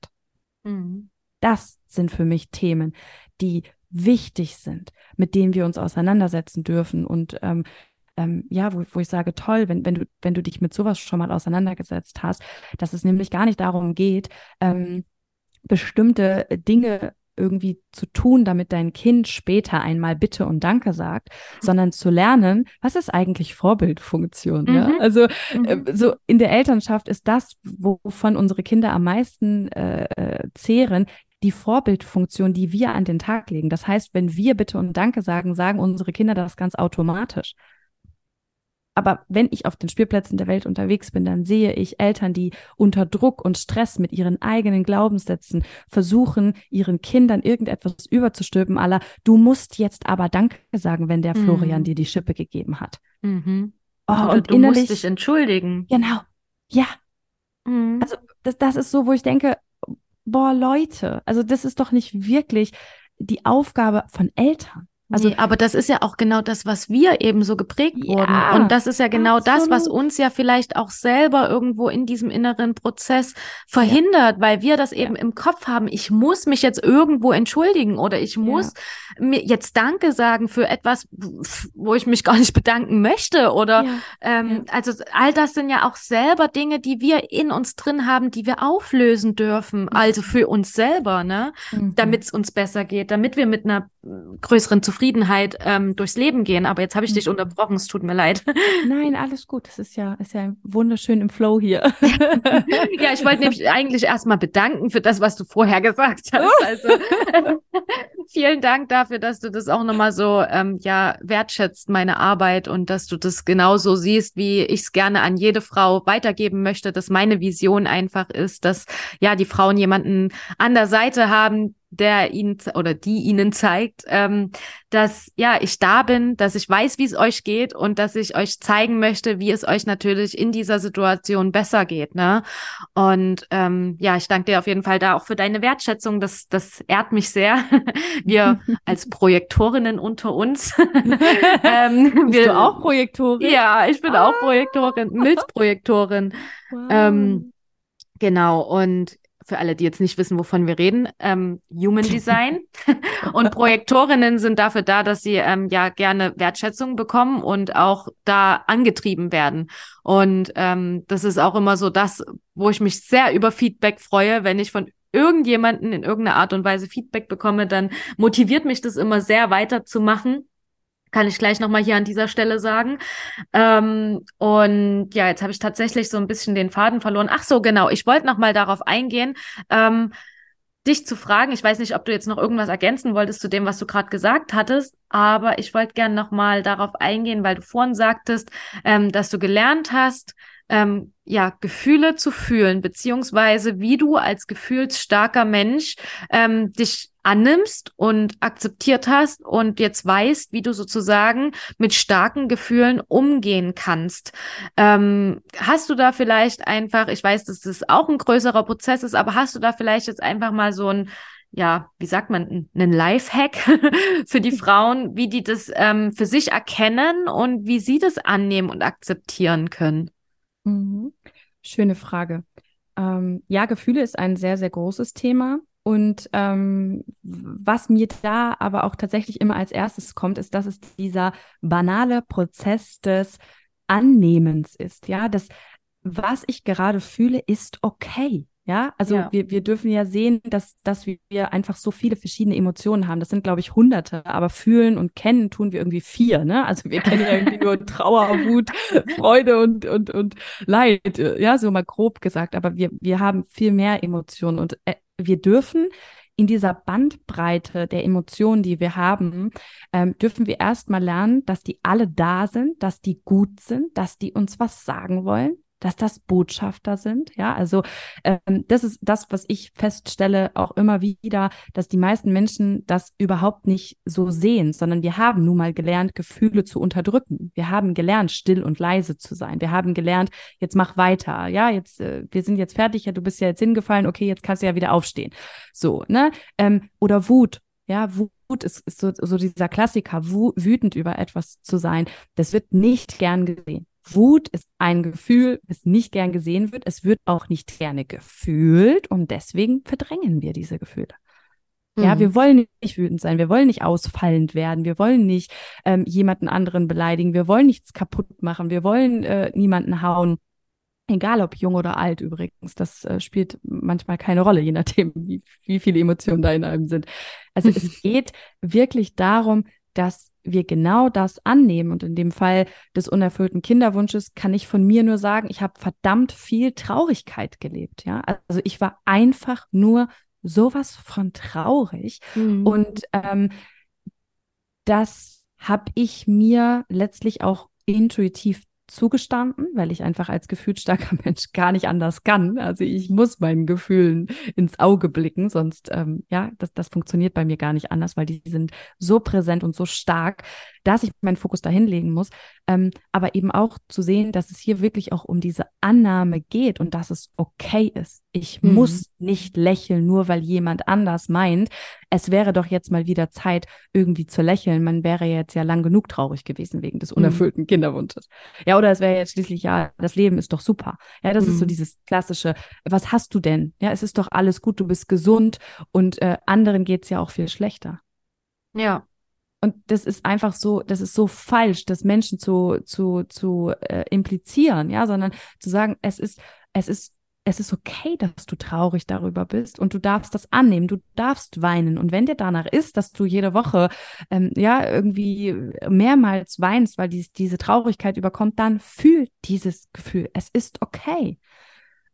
Mhm. Das sind für mich Themen, die wichtig sind, mit denen wir uns auseinandersetzen dürfen und ähm, ähm, ja, wo, wo ich sage, toll, wenn, wenn du, wenn du dich mit sowas schon mal auseinandergesetzt hast, dass es nämlich gar nicht darum geht, ähm, bestimmte Dinge irgendwie zu tun, damit dein Kind später einmal Bitte und Danke sagt, sondern zu lernen, was ist eigentlich Vorbildfunktion? Mhm. Ja? Also äh, mhm. so in der Elternschaft ist das, wovon unsere Kinder am meisten äh, äh, zehren, die Vorbildfunktion, die wir an den Tag legen. Das heißt, wenn wir Bitte und Danke sagen, sagen unsere Kinder das ganz automatisch. Aber wenn ich auf den Spielplätzen der Welt unterwegs bin, dann sehe ich Eltern, die unter Druck und Stress mit ihren eigenen Glaubenssätzen versuchen, ihren Kindern irgendetwas überzustülpen, aller, du musst jetzt aber Danke sagen, wenn der mhm. Florian dir die Schippe gegeben hat. Mhm. Oh, und, und du innerlich, musst dich entschuldigen. Genau. Ja. Mhm. Also das, das ist so, wo ich denke, boah, Leute, also das ist doch nicht wirklich die Aufgabe von Eltern. Also, nee, aber das ist ja auch genau das, was wir eben so geprägt ja, wurden. Und das ist ja genau absolut. das, was uns ja vielleicht auch selber irgendwo in diesem inneren Prozess verhindert, ja. weil wir das eben ja. im Kopf haben. Ich muss mich jetzt irgendwo entschuldigen oder ich muss mir jetzt Danke sagen für etwas, wo ich mich gar nicht bedanken möchte. Oder ähm, also all das sind ja auch selber Dinge, die wir in uns drin haben, die wir auflösen dürfen. Also für uns selber, ne? Mhm. Damit es uns besser geht, damit wir mit einer größeren Zufriedenheit ähm, durchs Leben gehen. Aber jetzt habe ich dich mhm. unterbrochen, es tut mir leid. (laughs) Nein, alles gut. Es ist ja, ist ja wunderschön im Flow hier. (laughs) ja, ich wollte nämlich eigentlich erstmal bedanken für das, was du vorher gesagt hast. (laughs) Also vielen Dank dafür, dass du das auch nochmal so ähm, ja wertschätzt, meine Arbeit und dass du das genauso siehst, wie ich es gerne an jede Frau weitergeben möchte, dass meine Vision einfach ist, dass ja die Frauen jemanden an der Seite haben, der ihnen oder die ihnen zeigt, ähm, dass ja ich da bin, dass ich weiß, wie es euch geht und dass ich euch zeigen möchte, wie es euch natürlich in dieser Situation besser geht. Ne? Und ähm, ja, ich danke dir auf jeden Fall da auch für deine Wertschätzung. Das, das ehrt mich sehr. (laughs) Wir als (laughs) Projektorinnen unter uns. (laughs) ähm, Bist wir, du auch Projektorin? Ja, ich bin ah. auch Projektorin, Milzprojektorin. Wow. Ähm, genau. Und für alle, die jetzt nicht wissen, wovon wir reden, ähm, Human Design. (laughs) und Projektorinnen sind dafür da, dass sie ähm, ja gerne Wertschätzung bekommen und auch da angetrieben werden. Und ähm, das ist auch immer so das, wo ich mich sehr über Feedback freue, wenn ich von irgendjemanden in irgendeiner Art und Weise Feedback bekomme, dann motiviert mich das immer sehr weiterzumachen kann ich gleich nochmal hier an dieser Stelle sagen. Ähm, und ja, jetzt habe ich tatsächlich so ein bisschen den Faden verloren. Ach so, genau. Ich wollte nochmal darauf eingehen, ähm, dich zu fragen. Ich weiß nicht, ob du jetzt noch irgendwas ergänzen wolltest zu dem, was du gerade gesagt hattest, aber ich wollte gerne nochmal darauf eingehen, weil du vorhin sagtest, ähm, dass du gelernt hast, ähm, ja, Gefühle zu fühlen, beziehungsweise wie du als gefühlsstarker Mensch ähm, dich annimmst und akzeptiert hast und jetzt weißt, wie du sozusagen mit starken Gefühlen umgehen kannst. Ähm, hast du da vielleicht einfach, ich weiß, dass das auch ein größerer Prozess ist, aber hast du da vielleicht jetzt einfach mal so ein ja, wie sagt man, einen Lifehack (laughs) für die Frauen, wie die das ähm, für sich erkennen und wie sie das annehmen und akzeptieren können? Mhm. Schöne Frage. Ähm, ja, Gefühle ist ein sehr, sehr großes Thema. Und ähm, was mir da aber auch tatsächlich immer als erstes kommt, ist, dass es dieser banale Prozess des Annehmens ist. Ja, das, was ich gerade fühle, ist okay. Ja, also ja. Wir, wir dürfen ja sehen, dass, dass wir einfach so viele verschiedene Emotionen haben. Das sind, glaube ich, hunderte, aber fühlen und kennen tun wir irgendwie vier, ne? Also wir kennen ja irgendwie nur (laughs) Trauer, Wut, Freude und, und, und Leid, ja, so mal grob gesagt. Aber wir, wir haben viel mehr Emotionen und äh, wir dürfen in dieser Bandbreite der Emotionen, die wir haben, ähm, dürfen wir erstmal lernen, dass die alle da sind, dass die gut sind, dass die uns was sagen wollen, dass das Botschafter sind. Ja, also ähm, das ist das, was ich feststelle auch immer wieder, dass die meisten Menschen das überhaupt nicht so sehen, sondern wir haben nun mal gelernt, Gefühle zu unterdrücken. Wir haben gelernt, still und leise zu sein. Wir haben gelernt, jetzt mach weiter. Ja, jetzt äh, wir sind jetzt fertig. Ja, du bist ja jetzt hingefallen. Okay, jetzt kannst du ja wieder aufstehen. So, ne? Ähm, oder Wut. Ja, Wut ist, ist so, so dieser Klassiker, wütend über etwas zu sein. Das wird nicht gern gesehen. Wut ist ein Gefühl, das nicht gern gesehen wird. Es wird auch nicht gerne gefühlt und deswegen verdrängen wir diese Gefühle. Ja, mhm. wir wollen nicht wütend sein, wir wollen nicht ausfallend werden, wir wollen nicht ähm, jemanden anderen beleidigen, wir wollen nichts kaputt machen, wir wollen äh, niemanden hauen. Egal ob jung oder alt übrigens, das äh, spielt manchmal keine Rolle, je nachdem, wie, wie viele Emotionen da in einem sind. Also es (laughs) geht wirklich darum, dass wir genau das annehmen. Und in dem Fall des unerfüllten Kinderwunsches kann ich von mir nur sagen, ich habe verdammt viel Traurigkeit gelebt. Ja, also ich war einfach nur sowas von traurig. Mhm. Und ähm, das habe ich mir letztlich auch intuitiv zugestanden, weil ich einfach als gefühlsstarker (laughs) Mensch gar nicht anders kann. Also ich muss meinen Gefühlen ins Auge blicken, sonst ähm, ja, das, das funktioniert bei mir gar nicht anders, weil die sind so präsent und so stark, dass ich meinen Fokus dahin legen muss. Ähm, aber eben auch zu sehen, dass es hier wirklich auch um diese Annahme geht und dass es okay ist. Ich mhm. muss nicht lächeln, nur weil jemand anders meint, es wäre doch jetzt mal wieder Zeit, irgendwie zu lächeln. Man wäre jetzt ja lang genug traurig gewesen wegen des mhm. unerfüllten mhm. Kinderwunsches. Ja, oder es wäre jetzt schließlich, ja, das Leben ist doch super. Ja, das mhm. ist so mhm. dieses klassische, was hast du denn? Ja, es ist doch alles gut, du bist gesund und äh, anderen geht es ja auch viel schlechter. Ja. Und das ist einfach so, das ist so falsch, das Menschen zu, zu, zu äh, implizieren, ja, sondern zu sagen, es ist, es ist es ist okay, dass du traurig darüber bist und du darfst das annehmen, du darfst weinen. Und wenn dir danach ist, dass du jede Woche ähm, ja irgendwie mehrmals weinst, weil dies, diese Traurigkeit überkommt, dann fühl dieses Gefühl. Es ist okay.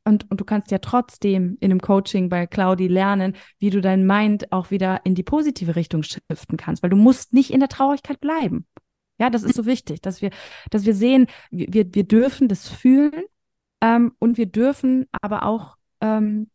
Und, und du kannst ja trotzdem in einem Coaching bei Claudi lernen, wie du dein Mind auch wieder in die positive Richtung shiften kannst, weil du musst nicht in der Traurigkeit bleiben. Ja, das ist so wichtig, dass wir, dass wir sehen, wir, wir dürfen das fühlen ähm, und wir dürfen aber auch, ähm,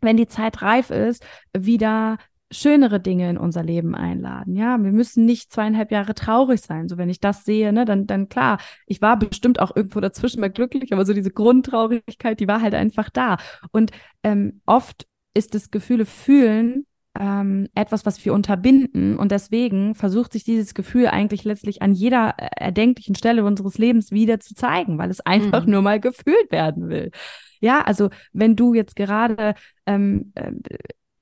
wenn die Zeit reif ist, wieder schönere Dinge in unser Leben einladen. Ja, wir müssen nicht zweieinhalb Jahre traurig sein. So, wenn ich das sehe, ne, dann, dann klar, ich war bestimmt auch irgendwo dazwischen mal glücklich, aber so diese Grundtraurigkeit, die war halt einfach da. Und ähm, oft ist das Gefühle fühlen ähm, etwas, was wir unterbinden. Und deswegen versucht sich dieses Gefühl eigentlich letztlich an jeder äh, erdenklichen Stelle unseres Lebens wieder zu zeigen, weil es einfach mhm. nur mal gefühlt werden will. Ja, also wenn du jetzt gerade ähm, äh,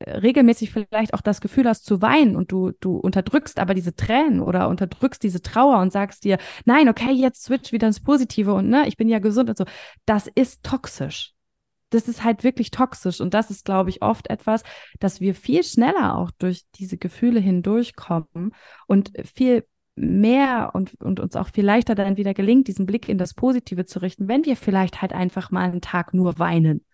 regelmäßig vielleicht auch das Gefühl hast zu weinen und du, du unterdrückst aber diese Tränen oder unterdrückst diese Trauer und sagst dir, nein, okay, jetzt switch wieder ins Positive und ne, ich bin ja gesund und so, das ist toxisch das ist halt wirklich toxisch. Und das ist, glaube ich, oft etwas, dass wir viel schneller auch durch diese Gefühle hindurchkommen und viel mehr und, und uns auch viel leichter dann wieder gelingt, diesen Blick in das Positive zu richten, wenn wir vielleicht halt einfach mal einen Tag nur weinen.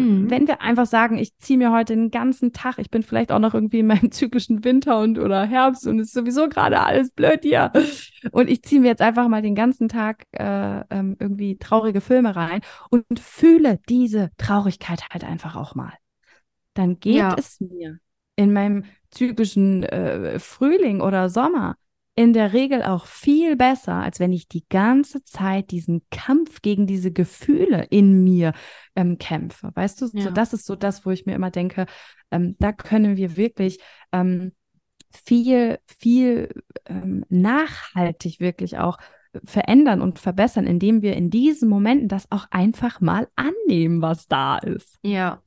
Mhm. Wenn wir einfach sagen, ich ziehe mir heute den ganzen Tag, ich bin vielleicht auch noch irgendwie in meinem (laughs) zyklischen Winter und oder Herbst und ist sowieso gerade alles blöd hier. Und ich ziehe mir jetzt einfach mal den ganzen Tag äh, ähm, irgendwie traurige Filme rein und fühle diese Traurigkeit halt einfach auch mal. Dann geht ja. es mir in meinem zyklischen äh, Frühling oder Sommer in der Regel auch viel besser, als wenn ich die ganze Zeit diesen Kampf gegen diese Gefühle in mir ähm, kämpfe. Weißt du, ja. so, das ist so das, wo ich mir immer denke, ähm, da können wir wirklich ähm, viel, viel ähm, nachhaltig wirklich auch verändern und verbessern, indem wir in diesen Momenten das auch einfach mal annehmen, was da ist. Ja,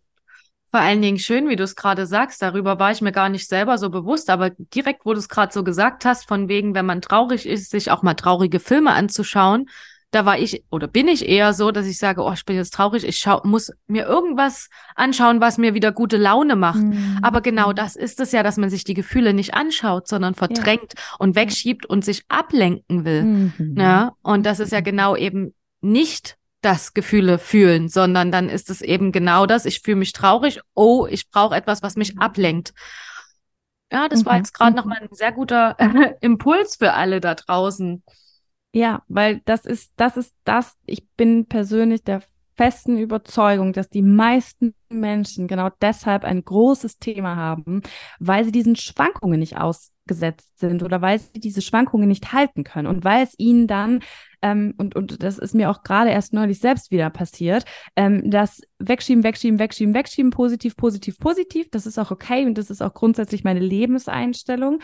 vor allen Dingen schön, wie du es gerade sagst. Darüber war ich mir gar nicht selber so bewusst, aber direkt, wo du es gerade so gesagt hast, von wegen, wenn man traurig ist, sich auch mal traurige Filme anzuschauen, da war ich oder bin ich eher so, dass ich sage, oh, ich bin jetzt traurig, ich schau, muss mir irgendwas anschauen, was mir wieder gute Laune macht. Mhm. Aber genau das ist es ja, dass man sich die Gefühle nicht anschaut, sondern verdrängt ja. und wegschiebt und sich ablenken will. Mhm. Ja, und das ist ja genau eben nicht das Gefühle fühlen, sondern dann ist es eben genau das. Ich fühle mich traurig. Oh, ich brauche etwas, was mich ablenkt. Ja, das mhm. war jetzt gerade nochmal ein sehr guter (laughs) Impuls für alle da draußen. Ja, weil das ist, das ist das, ich bin persönlich der festen Überzeugung, dass die meisten Menschen genau deshalb ein großes Thema haben, weil sie diesen Schwankungen nicht ausgesetzt sind oder weil sie diese Schwankungen nicht halten können und weil es ihnen dann, ähm, und, und das ist mir auch gerade erst neulich selbst wieder passiert, ähm, das Wegschieben, Wegschieben, Wegschieben, Wegschieben, positiv, positiv, positiv, das ist auch okay und das ist auch grundsätzlich meine Lebenseinstellung.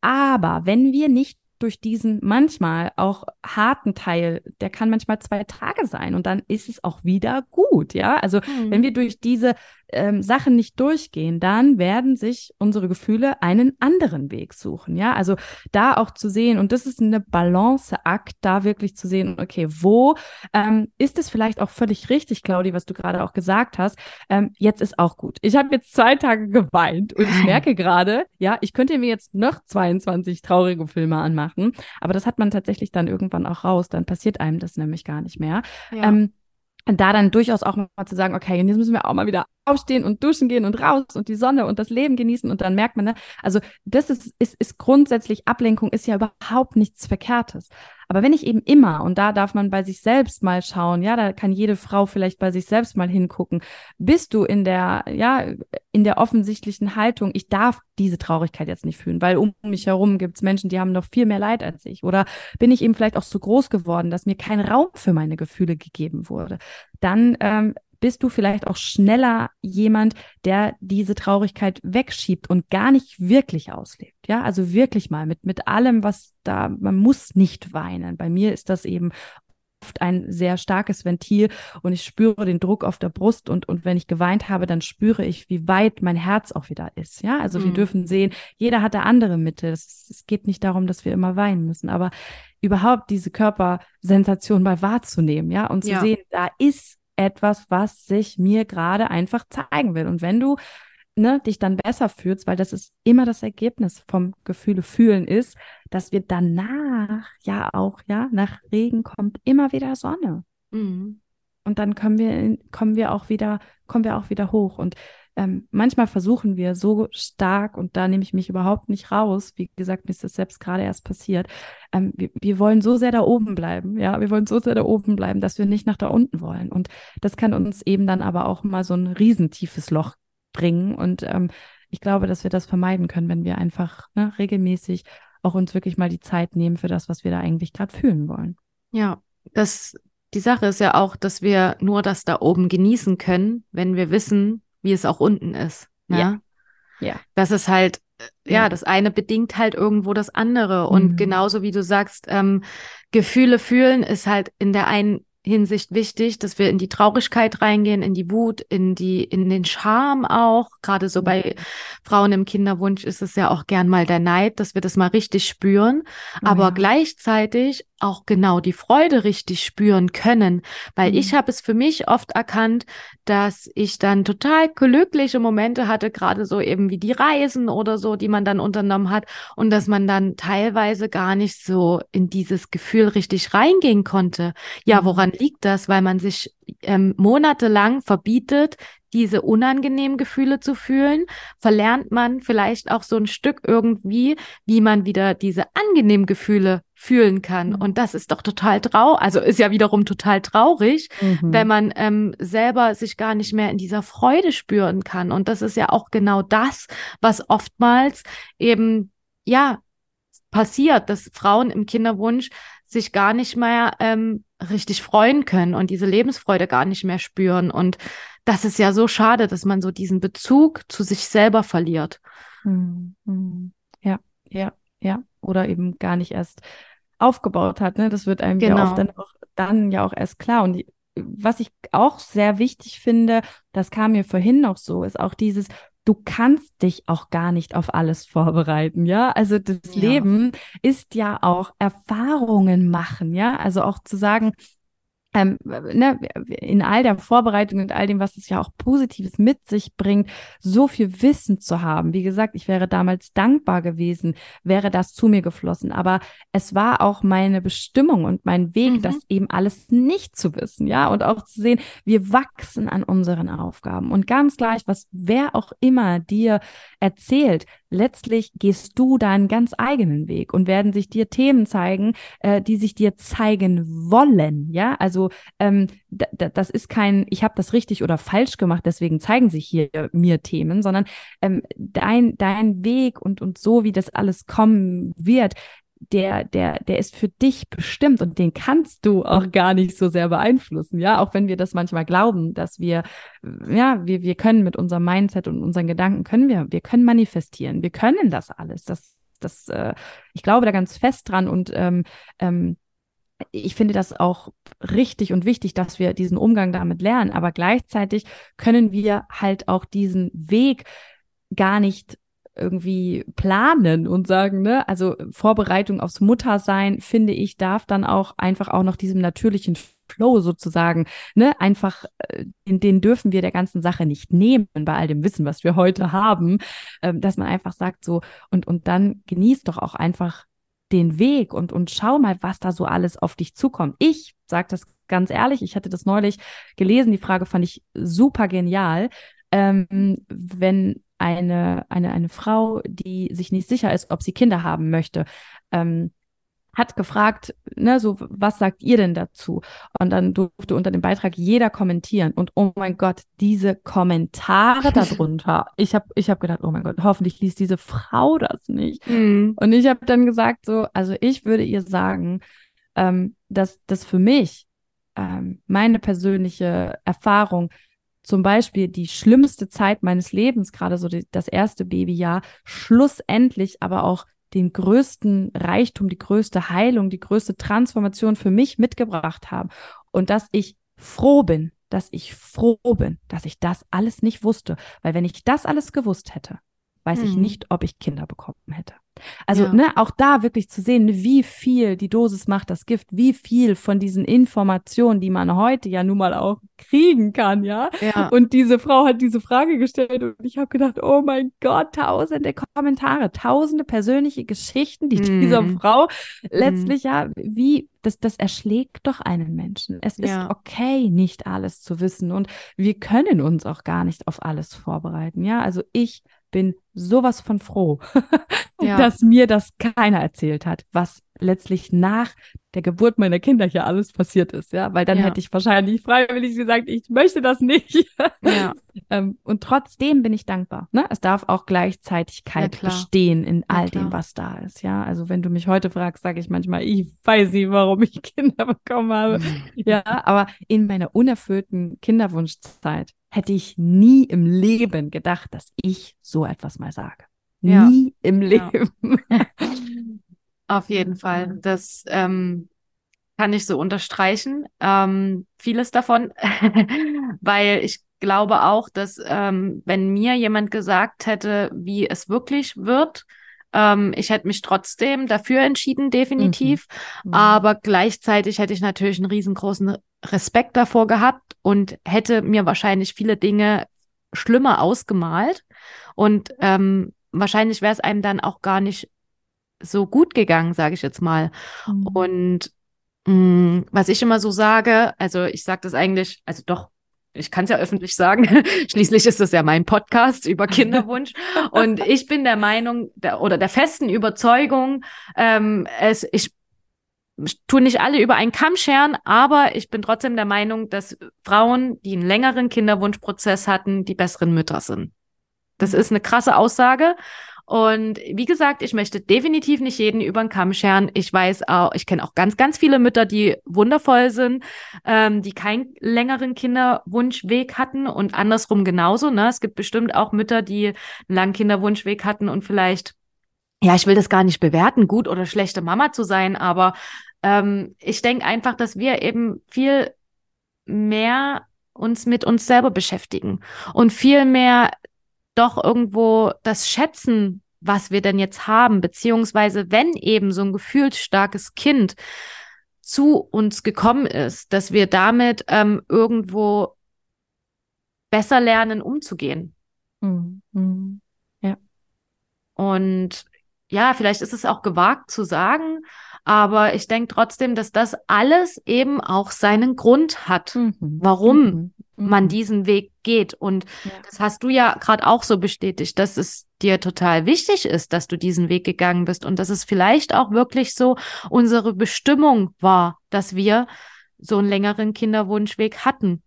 Aber wenn wir nicht durch diesen manchmal auch harten Teil, der kann manchmal zwei Tage sein und dann ist es auch wieder gut, ja. Also mhm. wenn wir durch diese ähm, Sachen nicht durchgehen, dann werden sich unsere Gefühle einen anderen Weg suchen. Ja, also da auch zu sehen, und das ist eine Balanceakt, da wirklich zu sehen, okay, wo ähm, ist es vielleicht auch völlig richtig, Claudi, was du gerade auch gesagt hast, ähm, jetzt ist auch gut. Ich habe jetzt zwei Tage geweint und ich (laughs) merke gerade, ja, ich könnte mir jetzt noch 22 traurige Filme anmachen, aber das hat man tatsächlich dann irgendwann auch raus, dann passiert einem das nämlich gar nicht mehr. Ja. Ähm, da dann durchaus auch mal zu sagen, okay, und jetzt müssen wir auch mal wieder aufstehen und duschen gehen und raus und die Sonne und das Leben genießen und dann merkt man, ne, also das ist, ist, ist grundsätzlich Ablenkung ist ja überhaupt nichts Verkehrtes. Aber wenn ich eben immer, und da darf man bei sich selbst mal schauen, ja, da kann jede Frau vielleicht bei sich selbst mal hingucken, bist du in der, ja, in der offensichtlichen Haltung, ich darf diese Traurigkeit jetzt nicht fühlen, weil um mich herum gibt es Menschen, die haben noch viel mehr Leid als ich. Oder bin ich eben vielleicht auch so groß geworden, dass mir kein Raum für meine Gefühle gegeben wurde. Dann ähm, bist du vielleicht auch schneller jemand, der diese Traurigkeit wegschiebt und gar nicht wirklich auslebt. Ja, also wirklich mal mit, mit allem, was da, man muss nicht weinen. Bei mir ist das eben oft ein sehr starkes Ventil und ich spüre den Druck auf der Brust und, und wenn ich geweint habe, dann spüre ich, wie weit mein Herz auch wieder ist. Ja, also mhm. wir dürfen sehen, jeder hat da andere Mitte. Es geht nicht darum, dass wir immer weinen müssen, aber überhaupt diese Körpersensation mal wahrzunehmen, ja, und zu ja. sehen, da ist etwas, was sich mir gerade einfach zeigen will. Und wenn du ne, dich dann besser fühlst, weil das ist immer das Ergebnis vom Gefühle fühlen ist, dass wir danach ja auch, ja, nach Regen kommt immer wieder Sonne. Mhm. Und dann kommen wir, kommen wir auch wieder, kommen wir auch wieder hoch. Und ähm, manchmal versuchen wir so stark, und da nehme ich mich überhaupt nicht raus, wie gesagt, mir ist das selbst gerade erst passiert, ähm, wir, wir wollen so sehr da oben bleiben, ja, wir wollen so sehr da oben bleiben, dass wir nicht nach da unten wollen. Und das kann uns eben dann aber auch mal so ein riesentiefes Loch bringen. Und ähm, ich glaube, dass wir das vermeiden können, wenn wir einfach ne, regelmäßig auch uns wirklich mal die Zeit nehmen für das, was wir da eigentlich gerade fühlen wollen. Ja, das, die Sache ist ja auch, dass wir nur das da oben genießen können, wenn wir wissen, wie es auch unten ist. Ne? Ja. Ja. Das ist halt, ja, ja, das eine bedingt halt irgendwo das andere. Und mhm. genauso wie du sagst, ähm, Gefühle fühlen ist halt in der einen Hinsicht wichtig, dass wir in die Traurigkeit reingehen, in die Wut, in die, in den Scham auch. Gerade so bei Frauen im Kinderwunsch ist es ja auch gern mal der Neid, dass wir das mal richtig spüren. Oh, aber ja. gleichzeitig auch genau die Freude richtig spüren können, weil mhm. ich habe es für mich oft erkannt, dass ich dann total glückliche Momente hatte, gerade so eben wie die Reisen oder so, die man dann unternommen hat und dass man dann teilweise gar nicht so in dieses Gefühl richtig reingehen konnte. Ja, mhm. woran liegt das? Weil man sich ähm, monatelang verbietet, diese unangenehmen Gefühle zu fühlen, verlernt man vielleicht auch so ein Stück irgendwie, wie man wieder diese angenehmen Gefühle fühlen kann. Mhm. Und das ist doch total traurig, also ist ja wiederum total traurig, mhm. wenn man ähm, selber sich gar nicht mehr in dieser Freude spüren kann. Und das ist ja auch genau das, was oftmals eben, ja, passiert, dass Frauen im Kinderwunsch sich gar nicht mehr ähm, richtig freuen können und diese Lebensfreude gar nicht mehr spüren. Und das ist ja so schade, dass man so diesen Bezug zu sich selber verliert. Mhm. Ja, ja, ja. Oder eben gar nicht erst aufgebaut hat. Ne? Das wird einem genau. ja oft dann, auch, dann ja auch erst klar. Und die, was ich auch sehr wichtig finde, das kam mir vorhin noch so, ist auch dieses, du kannst dich auch gar nicht auf alles vorbereiten, ja? Also das ja. Leben ist ja auch Erfahrungen machen, ja? Also auch zu sagen, ähm, ne, in all der Vorbereitung und all dem, was es ja auch Positives mit sich bringt, so viel Wissen zu haben. Wie gesagt, ich wäre damals dankbar gewesen, wäre das zu mir geflossen. Aber es war auch meine Bestimmung und mein Weg, mhm. das eben alles nicht zu wissen, ja, und auch zu sehen, wir wachsen an unseren Aufgaben. Und ganz gleich, was wer auch immer dir erzählt, letztlich gehst du deinen ganz eigenen Weg und werden sich dir Themen zeigen, äh, die sich dir zeigen wollen. Ja, also ähm, das ist kein, ich habe das richtig oder falsch gemacht, deswegen zeigen sich hier mir Themen, sondern ähm, dein, dein Weg und, und so, wie das alles kommen wird, der, der, der ist für dich bestimmt und den kannst du auch gar nicht so sehr beeinflussen, ja, auch wenn wir das manchmal glauben, dass wir, ja, wir, wir können mit unserem Mindset und unseren Gedanken können wir, wir können manifestieren, wir können das alles, das, das, äh, ich glaube da ganz fest dran und ähm, ähm, ich finde das auch richtig und wichtig, dass wir diesen Umgang damit lernen, aber gleichzeitig können wir halt auch diesen Weg gar nicht irgendwie planen und sagen, ne, also Vorbereitung aufs Muttersein, finde ich, darf dann auch einfach auch noch diesem natürlichen Flow sozusagen, ne, einfach, äh, den, den dürfen wir der ganzen Sache nicht nehmen bei all dem Wissen, was wir heute haben, ähm, dass man einfach sagt so, und, und dann genießt doch auch einfach den Weg und, und schau mal, was da so alles auf dich zukommt. Ich sage das ganz ehrlich, ich hatte das neulich gelesen, die Frage fand ich super genial. ähm, wenn eine, eine, eine Frau, die sich nicht sicher ist, ob sie Kinder haben möchte, ähm, hat gefragt, ne, so, was sagt ihr denn dazu? Und dann durfte unter dem Beitrag jeder kommentieren. Und oh mein Gott, diese Kommentare darunter. (laughs) Ich habe ich hab gedacht, oh mein Gott, hoffentlich liest diese Frau das nicht. Mhm. Und ich habe dann gesagt, so, also ich würde ihr sagen, ähm, dass das für mich ähm, meine persönliche Erfahrung zum Beispiel die schlimmste Zeit meines Lebens, gerade so die, das erste Babyjahr, schlussendlich aber auch den größten Reichtum, die größte Heilung, die größte Transformation für mich mitgebracht haben. Und dass ich froh bin, dass ich froh bin, dass ich das alles nicht wusste. Weil wenn ich das alles gewusst hätte, weiß hm. ich nicht, ob ich Kinder bekommen hätte. Also, ja. ne, auch da wirklich zu sehen, wie viel die Dosis macht, das Gift, wie viel von diesen Informationen, die man heute ja nun mal auch kriegen kann, ja. ja. Und diese Frau hat diese Frage gestellt und ich habe gedacht, oh mein Gott, tausende Kommentare, tausende persönliche Geschichten, die mm. dieser Frau mm. letztlich ja, wie, das, das erschlägt doch einen Menschen. Es ja. ist okay, nicht alles zu wissen und wir können uns auch gar nicht auf alles vorbereiten, ja. Also ich bin sowas von froh, (laughs) ja. dass mir das keiner erzählt hat, was letztlich nach der Geburt meiner Kinder hier alles passiert ist, ja, weil dann ja. hätte ich wahrscheinlich freiwillig gesagt, ich möchte das nicht. Ja. (laughs) ähm, und trotzdem bin ich dankbar. Ne? Es darf auch Gleichzeitigkeit bestehen in all dem, was da ist. Ja, also wenn du mich heute fragst, sage ich manchmal, ich weiß nicht, warum ich (laughs) Kinder bekommen habe. Mhm. ja, aber in meiner unerfüllten Kinderwunschzeit hätte ich nie im Leben gedacht, dass ich so etwas mal sage. Nie im Leben. (laughs) Auf jeden Fall. Das ähm, kann ich so unterstreichen. Ähm, vieles davon, (laughs) weil ich glaube auch, dass ähm, wenn mir jemand gesagt hätte, wie es wirklich wird, ähm, ich hätte mich trotzdem dafür entschieden, definitiv. Mhm. Mhm. Aber gleichzeitig hätte ich natürlich einen riesengroßen Respekt davor gehabt und hätte mir wahrscheinlich viele Dinge schlimmer ausgemalt. Und ähm, wahrscheinlich wäre es einem dann auch gar nicht so gut gegangen, sage ich jetzt mal. Mhm. Und mh, mm, was ich immer so sage, also ich sage das eigentlich, also doch, ich kann es ja öffentlich sagen, (laughs) schließlich ist es ja mein Podcast über (laughs) Kinderwunsch. und ich bin der Meinung der, oder der festen Überzeugung, ähm, es, ich tue nicht alle über einen Kamm scheren, aber ich bin trotzdem der Meinung, dass Frauen, die einen längeren Kinderwunschprozess hatten, die besseren Mütter sind. Das ist eine krasse Aussage. Und wie gesagt, ich möchte definitiv nicht jeden über den Kamm scheren. Ich weiß auch, ich kenne auch ganz, ganz viele Mütter, die wundervoll sind, ähm, die keinen längeren Kinderwunschweg hatten und andersrum genauso. Ne? Es gibt bestimmt auch Mütter, die einen langen Kinderwunschweg hatten und vielleicht, ja, ich will das gar nicht bewerten, gut oder schlechte Mama zu sein, aber ähm, ich denke einfach, dass wir eben viel mehr uns mit uns selber beschäftigen und viel mehr doch irgendwo das schätzen, was wir denn jetzt haben, beziehungsweise wenn eben so ein gefühlsstarkes Kind zu uns gekommen ist, dass wir damit ähm, irgendwo besser lernen, umzugehen. Mhm. Ja. Und ja, vielleicht ist es auch gewagt zu sagen, aber ich denke trotzdem, dass das alles eben auch seinen Grund hat, mhm. warum mhm. man mhm. diesen Weg geht. Und ja. das hast du ja gerade auch so bestätigt, dass es dir total wichtig ist, dass du diesen Weg gegangen bist und dass es vielleicht auch wirklich so unsere Bestimmung war, dass wir so einen längeren Kinderwunschweg hatten.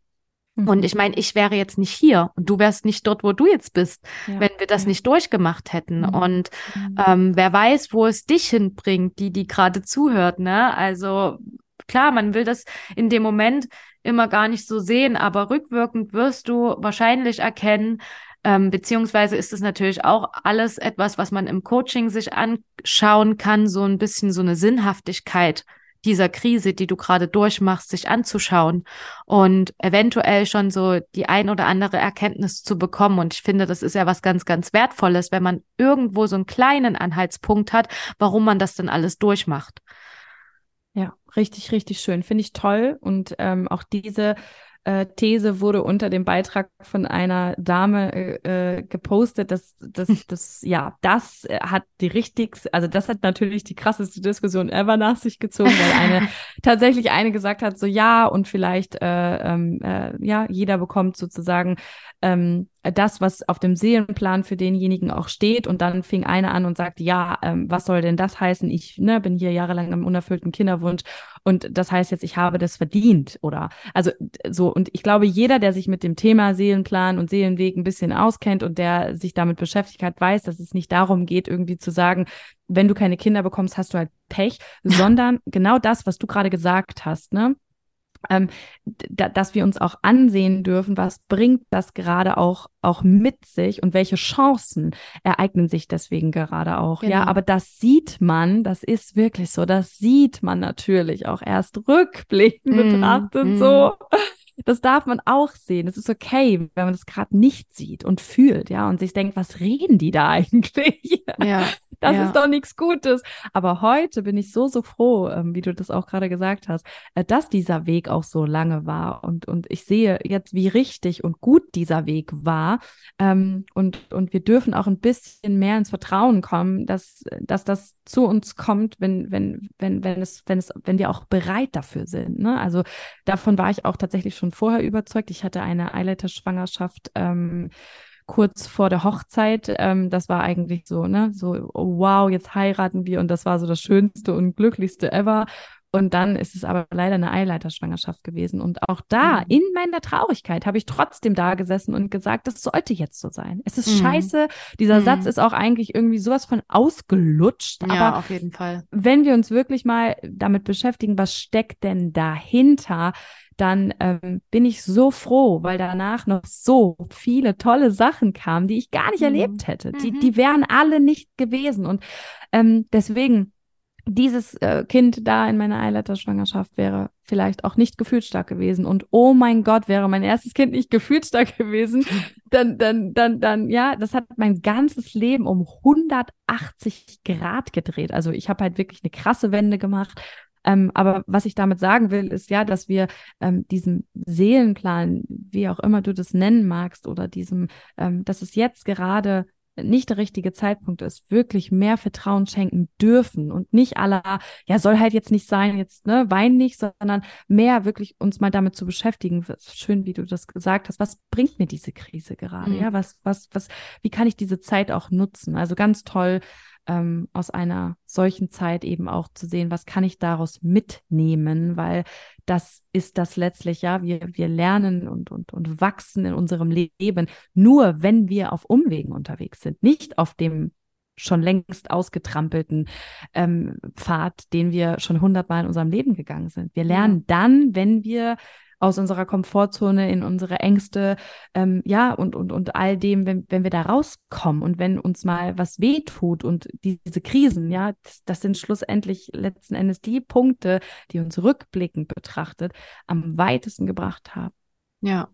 Und mhm. ich meine, ich wäre jetzt nicht hier und du wärst nicht dort, wo du jetzt bist, ja, wenn wir das ja. nicht durchgemacht hätten. Mhm. Und mhm. ähm, wer weiß, wo es dich hinbringt, die, die gerade zuhört, ne? Also klar, man will das in dem Moment immer gar nicht so sehen, aber rückwirkend wirst du wahrscheinlich erkennen, ähm, beziehungsweise ist es natürlich auch alles etwas, was man im Coaching sich anschauen kann, so ein bisschen so eine Sinnhaftigkeit dieser Krise, die du gerade durchmachst, sich anzuschauen und eventuell schon so die ein oder andere Erkenntnis zu bekommen. Und ich finde, das ist ja was ganz, ganz Wertvolles, wenn man irgendwo so einen kleinen Anhaltspunkt hat, warum man das denn alles durchmacht. Ja, richtig, richtig schön. Finde ich toll. Und ähm, auch diese äh, These wurde unter dem Beitrag von einer Dame äh, äh gepostet, dass das, (laughs) das, ja, das hat die richtigste, also das hat natürlich die krasseste Diskussion ever nach sich gezogen, weil eine (laughs) tatsächlich eine gesagt hat, so ja, und vielleicht, äh, ähm, äh, ja, jeder bekommt sozusagen ähm, das, was auf dem Seelenplan für denjenigen auch steht. Und dann fing eine an und sagte, ja, ähm, was soll denn das heißen? Ich ne, bin hier jahrelang im unerfüllten Kinderwunsch und das heißt jetzt, ich habe das verdient oder also so. Und ich glaube, jeder, der sich mit dem Thema Seelenplan und Seelenweg ein bisschen auskennt und der sich damit beschäftigt hat, weiß, dass es nicht darum geht, irgendwie zu sagen, wenn du keine Kinder bekommst, hast du halt Pech, sondern genau das, was du gerade gesagt hast, ne? Ähm, da, dass wir uns auch ansehen dürfen, was bringt das gerade auch, auch mit sich und welche Chancen ereignen sich deswegen gerade auch. Genau. Ja, aber das sieht man, das ist wirklich so, das sieht man natürlich auch erst rückblickend mm, betrachtet mm. so. Das darf man auch sehen. Es ist okay, wenn man das gerade nicht sieht und fühlt, ja, und sich denkt, was reden die da (laughs) eigentlich? Ja. Das ja. ist doch nichts Gutes. Aber heute bin ich so, so froh, ähm, wie du das auch gerade gesagt hast, äh, dass dieser Weg auch so lange war. Und, und ich sehe jetzt, wie richtig und gut dieser Weg war. Ähm, und, und wir dürfen auch ein bisschen mehr ins Vertrauen kommen, dass, dass das zu uns kommt, wenn, wenn, wenn, wenn es, wenn es, wenn wir auch bereit dafür sind. Ne? Also davon war ich auch tatsächlich schon vorher überzeugt. Ich hatte eine Eileiterschwangerschaft ähm, kurz vor der Hochzeit. Ähm, das war eigentlich so, ne, so, oh, wow, jetzt heiraten wir und das war so das Schönste und Glücklichste ever. Und dann ist es aber leider eine Eileiterschwangerschaft gewesen. Und auch da, mhm. in meiner Traurigkeit, habe ich trotzdem da gesessen und gesagt, das sollte jetzt so sein. Es ist mhm. scheiße. Dieser mhm. Satz ist auch eigentlich irgendwie sowas von ausgelutscht. Ja, aber auf jeden Fall. Wenn wir uns wirklich mal damit beschäftigen, was steckt denn dahinter, dann ähm, bin ich so froh, weil danach noch so viele tolle Sachen kamen, die ich gar nicht mhm. erlebt hätte. Die, mhm. die wären alle nicht gewesen. Und ähm, deswegen, dieses äh, Kind da in meiner Eileiterschwangerschaft wäre vielleicht auch nicht gefühlsstark gewesen. Und oh mein Gott, wäre mein erstes Kind nicht (laughs) gefühlsstark gewesen, dann, dann, dann, dann, ja, das hat mein ganzes Leben um 180 Grad gedreht. Also ich habe halt wirklich eine krasse Wende gemacht ähm, aber was ich damit sagen will, ist ja, dass wir ähm, diesem Seelenplan, wie auch immer du das nennen magst, oder diesem, ähm, dass es jetzt gerade nicht der richtige Zeitpunkt ist, wirklich mehr Vertrauen schenken dürfen und nicht aller, ja, soll halt jetzt nicht sein, jetzt, ne, wein nicht, sondern mehr wirklich uns mal damit zu beschäftigen. Schön, wie du das gesagt hast. Was bringt mir diese Krise gerade? Mhm. Ja, was, was, was, wie kann ich diese Zeit auch nutzen? Also ganz toll, ähm, aus einer solchen Zeit eben auch zu sehen, was kann ich daraus mitnehmen, weil das ist das letztlich, ja, wir, wir lernen und, und, und wachsen in unserem Leben nur, wenn wir auf Umwegen unterwegs sind, nicht auf dem schon längst ausgetrampelten ähm, Pfad, den wir schon hundertmal in unserem Leben gegangen sind. Wir lernen dann, wenn wir aus unserer Komfortzone, in unsere Ängste, ähm, ja, und, und, und all dem, wenn, wenn wir da rauskommen und wenn uns mal was wehtut und die, diese Krisen, ja, das, das sind schlussendlich letzten Endes die Punkte, die uns rückblickend betrachtet am weitesten gebracht haben. Ja,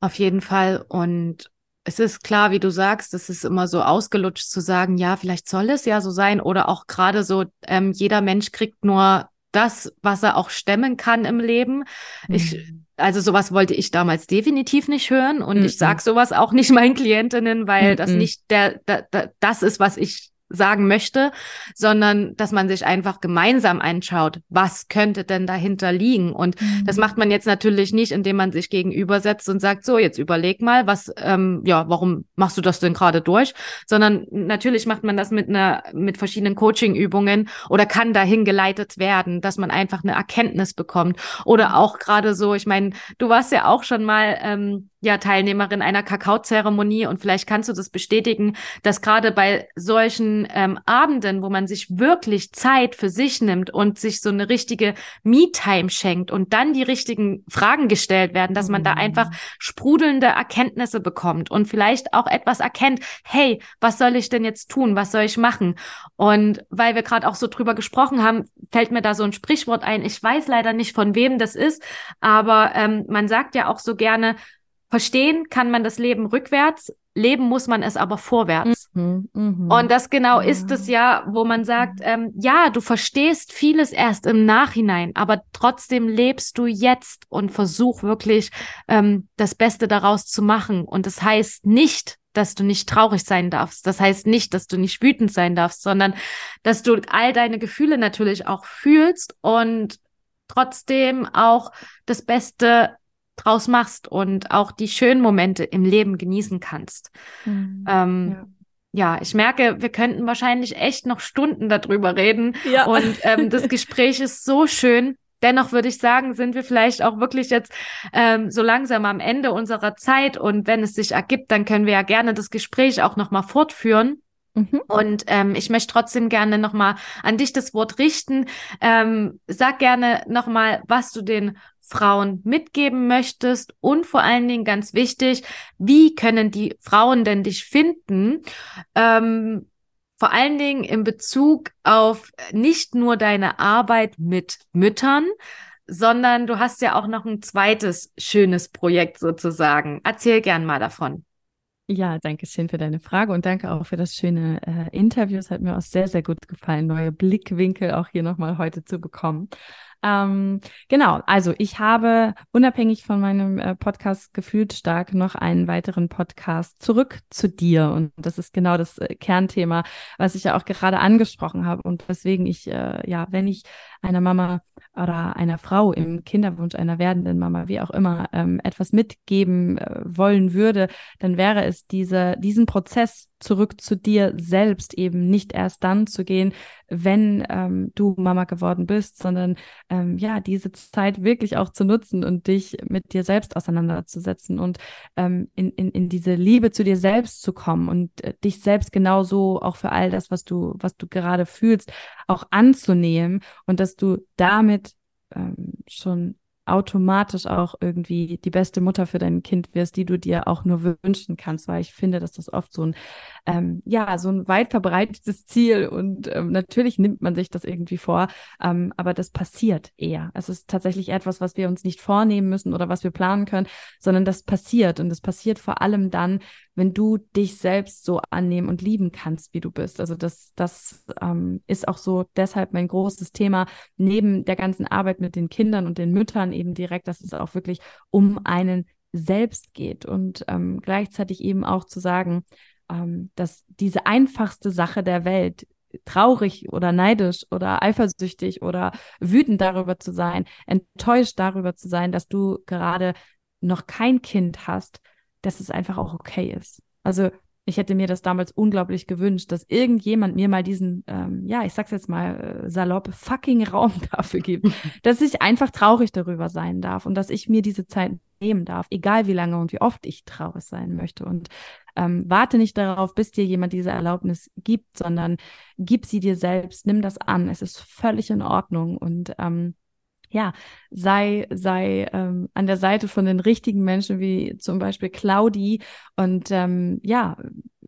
auf jeden Fall. Und es ist klar, wie du sagst, es ist immer so ausgelutscht zu sagen, ja, vielleicht soll es ja so sein oder auch gerade so, ähm, jeder Mensch kriegt nur das, was er auch stemmen kann im Leben. Mhm. Ich, also sowas wollte ich damals definitiv nicht hören und mhm. ich sage sowas auch nicht (laughs) meinen Klientinnen, weil mhm. das nicht der, der, der, das ist, was ich sagen möchte, sondern dass man sich einfach gemeinsam anschaut, was könnte denn dahinter liegen. Und mhm. das macht man jetzt natürlich nicht, indem man sich gegenübersetzt und sagt, so, jetzt überleg mal, was, ähm, ja, warum machst du das denn gerade durch? Sondern natürlich macht man das mit einer, mit verschiedenen Coaching-Übungen oder kann dahin geleitet werden, dass man einfach eine Erkenntnis bekommt. Oder auch gerade so, ich meine, du warst ja auch schon mal ähm, ja Teilnehmerin einer Kakaozeremonie und vielleicht kannst du das bestätigen, dass gerade bei solchen ähm, Abenden, wo man sich wirklich Zeit für sich nimmt und sich so eine richtige Me-Time schenkt und dann die richtigen Fragen gestellt werden, dass man da mhm. einfach sprudelnde Erkenntnisse bekommt und vielleicht auch etwas erkennt, hey, was soll ich denn jetzt tun? Was soll ich machen? Und weil wir gerade auch so drüber gesprochen haben, fällt mir da so ein Sprichwort ein. Ich weiß leider nicht, von wem das ist, aber ähm, man sagt ja auch so gerne, Verstehen kann man das Leben rückwärts, leben muss man es aber vorwärts. Mhm, mh. Und das genau ja. ist es ja, wo man sagt, ähm, ja, du verstehst vieles erst im Nachhinein, aber trotzdem lebst du jetzt und versuch wirklich ähm, das Beste daraus zu machen. Und das heißt nicht, dass du nicht traurig sein darfst. Das heißt nicht, dass du nicht wütend sein darfst, sondern dass du all deine Gefühle natürlich auch fühlst und trotzdem auch das Beste draus machst und auch die schönen Momente im Leben genießen kannst. Mhm. Ähm, ja ja, ich merke, wir könnten wahrscheinlich echt noch Stunden darüber reden. Ja. Und ähm, das (laughs) Gespräch ist so schön. Dennoch würde ich sagen, sind wir vielleicht auch wirklich jetzt ähm, so langsam am Ende unserer Zeit. Und wenn es sich ergibt, dann können wir ja gerne das Gespräch auch nochmal fortführen. Mhm. Und ähm, ich möchte trotzdem gerne nochmal an dich das Wort richten. Ähm, sag gerne nochmal, was du den Frauen mitgeben möchtest und vor allen Dingen ganz wichtig, wie können die Frauen denn dich finden? Ähm, vor allen Dingen in Bezug auf nicht nur deine Arbeit mit Müttern, sondern du hast ja auch noch ein zweites schönes Projekt sozusagen. Erzähl gern mal davon. Ja, danke schön für deine Frage und danke auch für das schöne äh, Interview. Es hat mir auch sehr, sehr gut gefallen, neue Blickwinkel auch hier nochmal heute zu bekommen. Ähm, genau, also ich habe unabhängig von meinem äh, Podcast gefühlt stark noch einen weiteren Podcast zurück zu dir. Und das ist genau das äh, Kernthema, was ich ja auch gerade angesprochen habe und weswegen ich, äh, ja, wenn ich einer Mama oder einer Frau im Kinderwunsch, einer werdenden Mama, wie auch immer, ähm, etwas mitgeben äh, wollen würde, dann wäre es diese, diesen Prozess zurück zu dir selbst eben nicht erst dann zu gehen, wenn ähm, du Mama geworden bist, sondern ähm, ja, diese Zeit wirklich auch zu nutzen und dich mit dir selbst auseinanderzusetzen und ähm, in, in, in diese Liebe zu dir selbst zu kommen und äh, dich selbst genauso auch für all das, was du, was du gerade fühlst, auch anzunehmen und dass du damit ähm, schon automatisch auch irgendwie die beste Mutter für dein Kind wirst, die du dir auch nur wünschen kannst, weil ich finde, dass das oft so ein, ähm, ja, so ein weit verbreitetes Ziel und ähm, natürlich nimmt man sich das irgendwie vor, ähm, aber das passiert eher. Es ist tatsächlich etwas, was wir uns nicht vornehmen müssen oder was wir planen können, sondern das passiert und das passiert vor allem dann, wenn du dich selbst so annehmen und lieben kannst, wie du bist. Also das, das ähm, ist auch so deshalb mein großes Thema neben der ganzen Arbeit mit den Kindern und den Müttern eben direkt, dass es auch wirklich um einen selbst geht und ähm, gleichzeitig eben auch zu sagen, ähm, dass diese einfachste Sache der Welt, traurig oder neidisch oder eifersüchtig oder wütend darüber zu sein, enttäuscht darüber zu sein, dass du gerade noch kein Kind hast, dass es einfach auch okay ist. Also ich hätte mir das damals unglaublich gewünscht, dass irgendjemand mir mal diesen, ähm, ja, ich sag's jetzt mal äh, salopp, fucking Raum (laughs) dafür gibt, (laughs) dass ich einfach traurig darüber sein darf und dass ich mir diese Zeit nehmen darf, egal wie lange und wie oft ich traurig sein möchte. Und ähm, warte nicht darauf, bis dir jemand diese Erlaubnis gibt, sondern gib sie dir selbst, nimm das an. Es ist völlig in Ordnung und ähm, ja, sei, sei ähm, an der Seite von den richtigen Menschen, wie zum Beispiel Claudi. Und ähm, ja,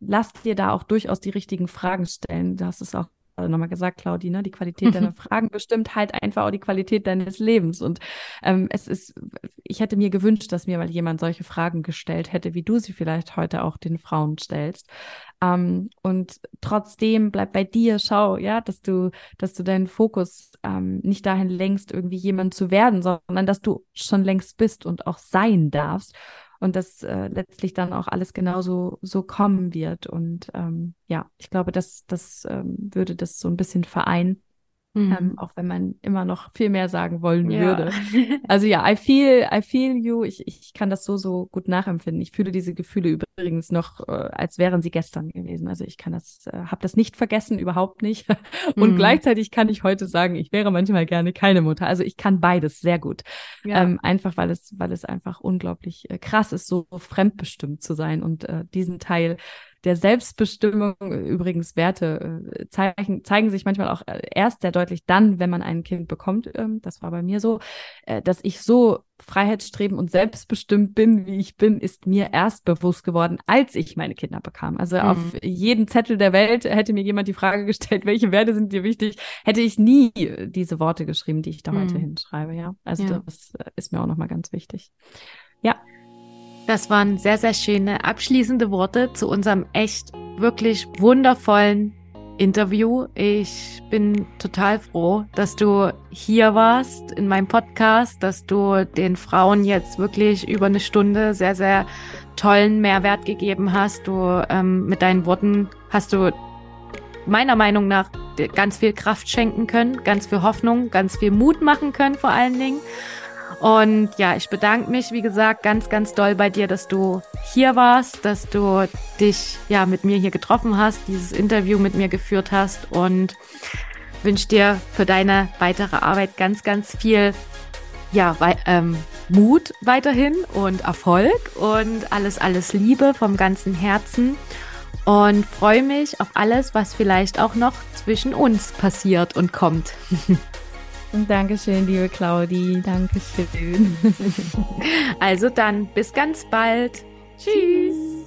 lass dir da auch durchaus die richtigen Fragen stellen. Das ist auch nochmal gesagt, Claudi, ne? die Qualität deiner (laughs) Fragen bestimmt halt einfach auch die Qualität deines Lebens. Und ähm, es ist, ich hätte mir gewünscht, dass mir mal jemand solche Fragen gestellt hätte, wie du sie vielleicht heute auch den Frauen stellst. Ähm, und trotzdem bleib bei dir, schau, ja, dass du, dass du deinen Fokus ähm, nicht dahin lenkst, irgendwie jemand zu werden, sondern dass du schon längst bist und auch sein darfst und dass äh, letztlich dann auch alles genauso so kommen wird. Und ähm, ja, ich glaube, dass das ähm, würde das so ein bisschen vereinen. Mhm. Ähm, auch wenn man immer noch viel mehr sagen wollen ja. würde. (laughs) Also ja, I feel, I feel you. Ich, ich kann das so, so gut nachempfinden. Ich fühle diese Gefühle übrigens noch, äh, als wären sie gestern gewesen. Also ich kann das, äh, habe das nicht vergessen, überhaupt nicht. (laughs) Und mhm. gleichzeitig kann ich heute sagen, ich wäre manchmal gerne keine Mutter. Also ich kann beides sehr gut. Ja. Ähm, einfach weil es, weil es einfach unglaublich äh, krass ist, so fremdbestimmt zu sein und äh, diesen Teil der Selbstbestimmung, übrigens Werte, äh, zeigen, zeigen sich manchmal auch äh, erst sehr deutlich dann, wenn man ein Kind bekommt. Ähm, das war bei mir so, äh, dass ich so freiheitsstreben und selbstbestimmt bin, wie ich bin, ist mir erst bewusst geworden, als ich meine Kinder bekam. Also mhm. auf jeden Zettel der Welt hätte mir jemand die Frage gestellt, (laughs) welche Werte sind dir wichtig, hätte ich nie diese Worte geschrieben, die ich da mhm. heute hinschreibe. Ja, also ja. das ist mir auch nochmal ganz wichtig. Das waren sehr, sehr schöne abschließende Worte zu unserem echt wirklich wundervollen Interview. Ich bin total froh, dass du hier warst in meinem Podcast, dass du den Frauen jetzt wirklich über eine Stunde sehr, sehr tollen Mehrwert gegeben hast. Du ähm, mit deinen Worten hast du meiner Meinung nach ganz viel Kraft schenken können, ganz viel Hoffnung, ganz viel Mut machen können vor allen Dingen. Und ja, ich bedanke mich, wie gesagt, ganz, ganz doll bei dir, dass du hier warst, dass du dich ja mit mir hier getroffen hast, dieses Interview mit mir geführt hast und wünsche dir für deine weitere Arbeit ganz, ganz viel ja, ähm, Mut weiterhin und Erfolg und alles, alles Liebe vom ganzen Herzen und freue mich auf alles, was vielleicht auch noch zwischen uns passiert und kommt. (laughs) Dankeschön, liebe Claudi. Dankeschön. (laughs) Also dann, bis ganz bald. Tschüss.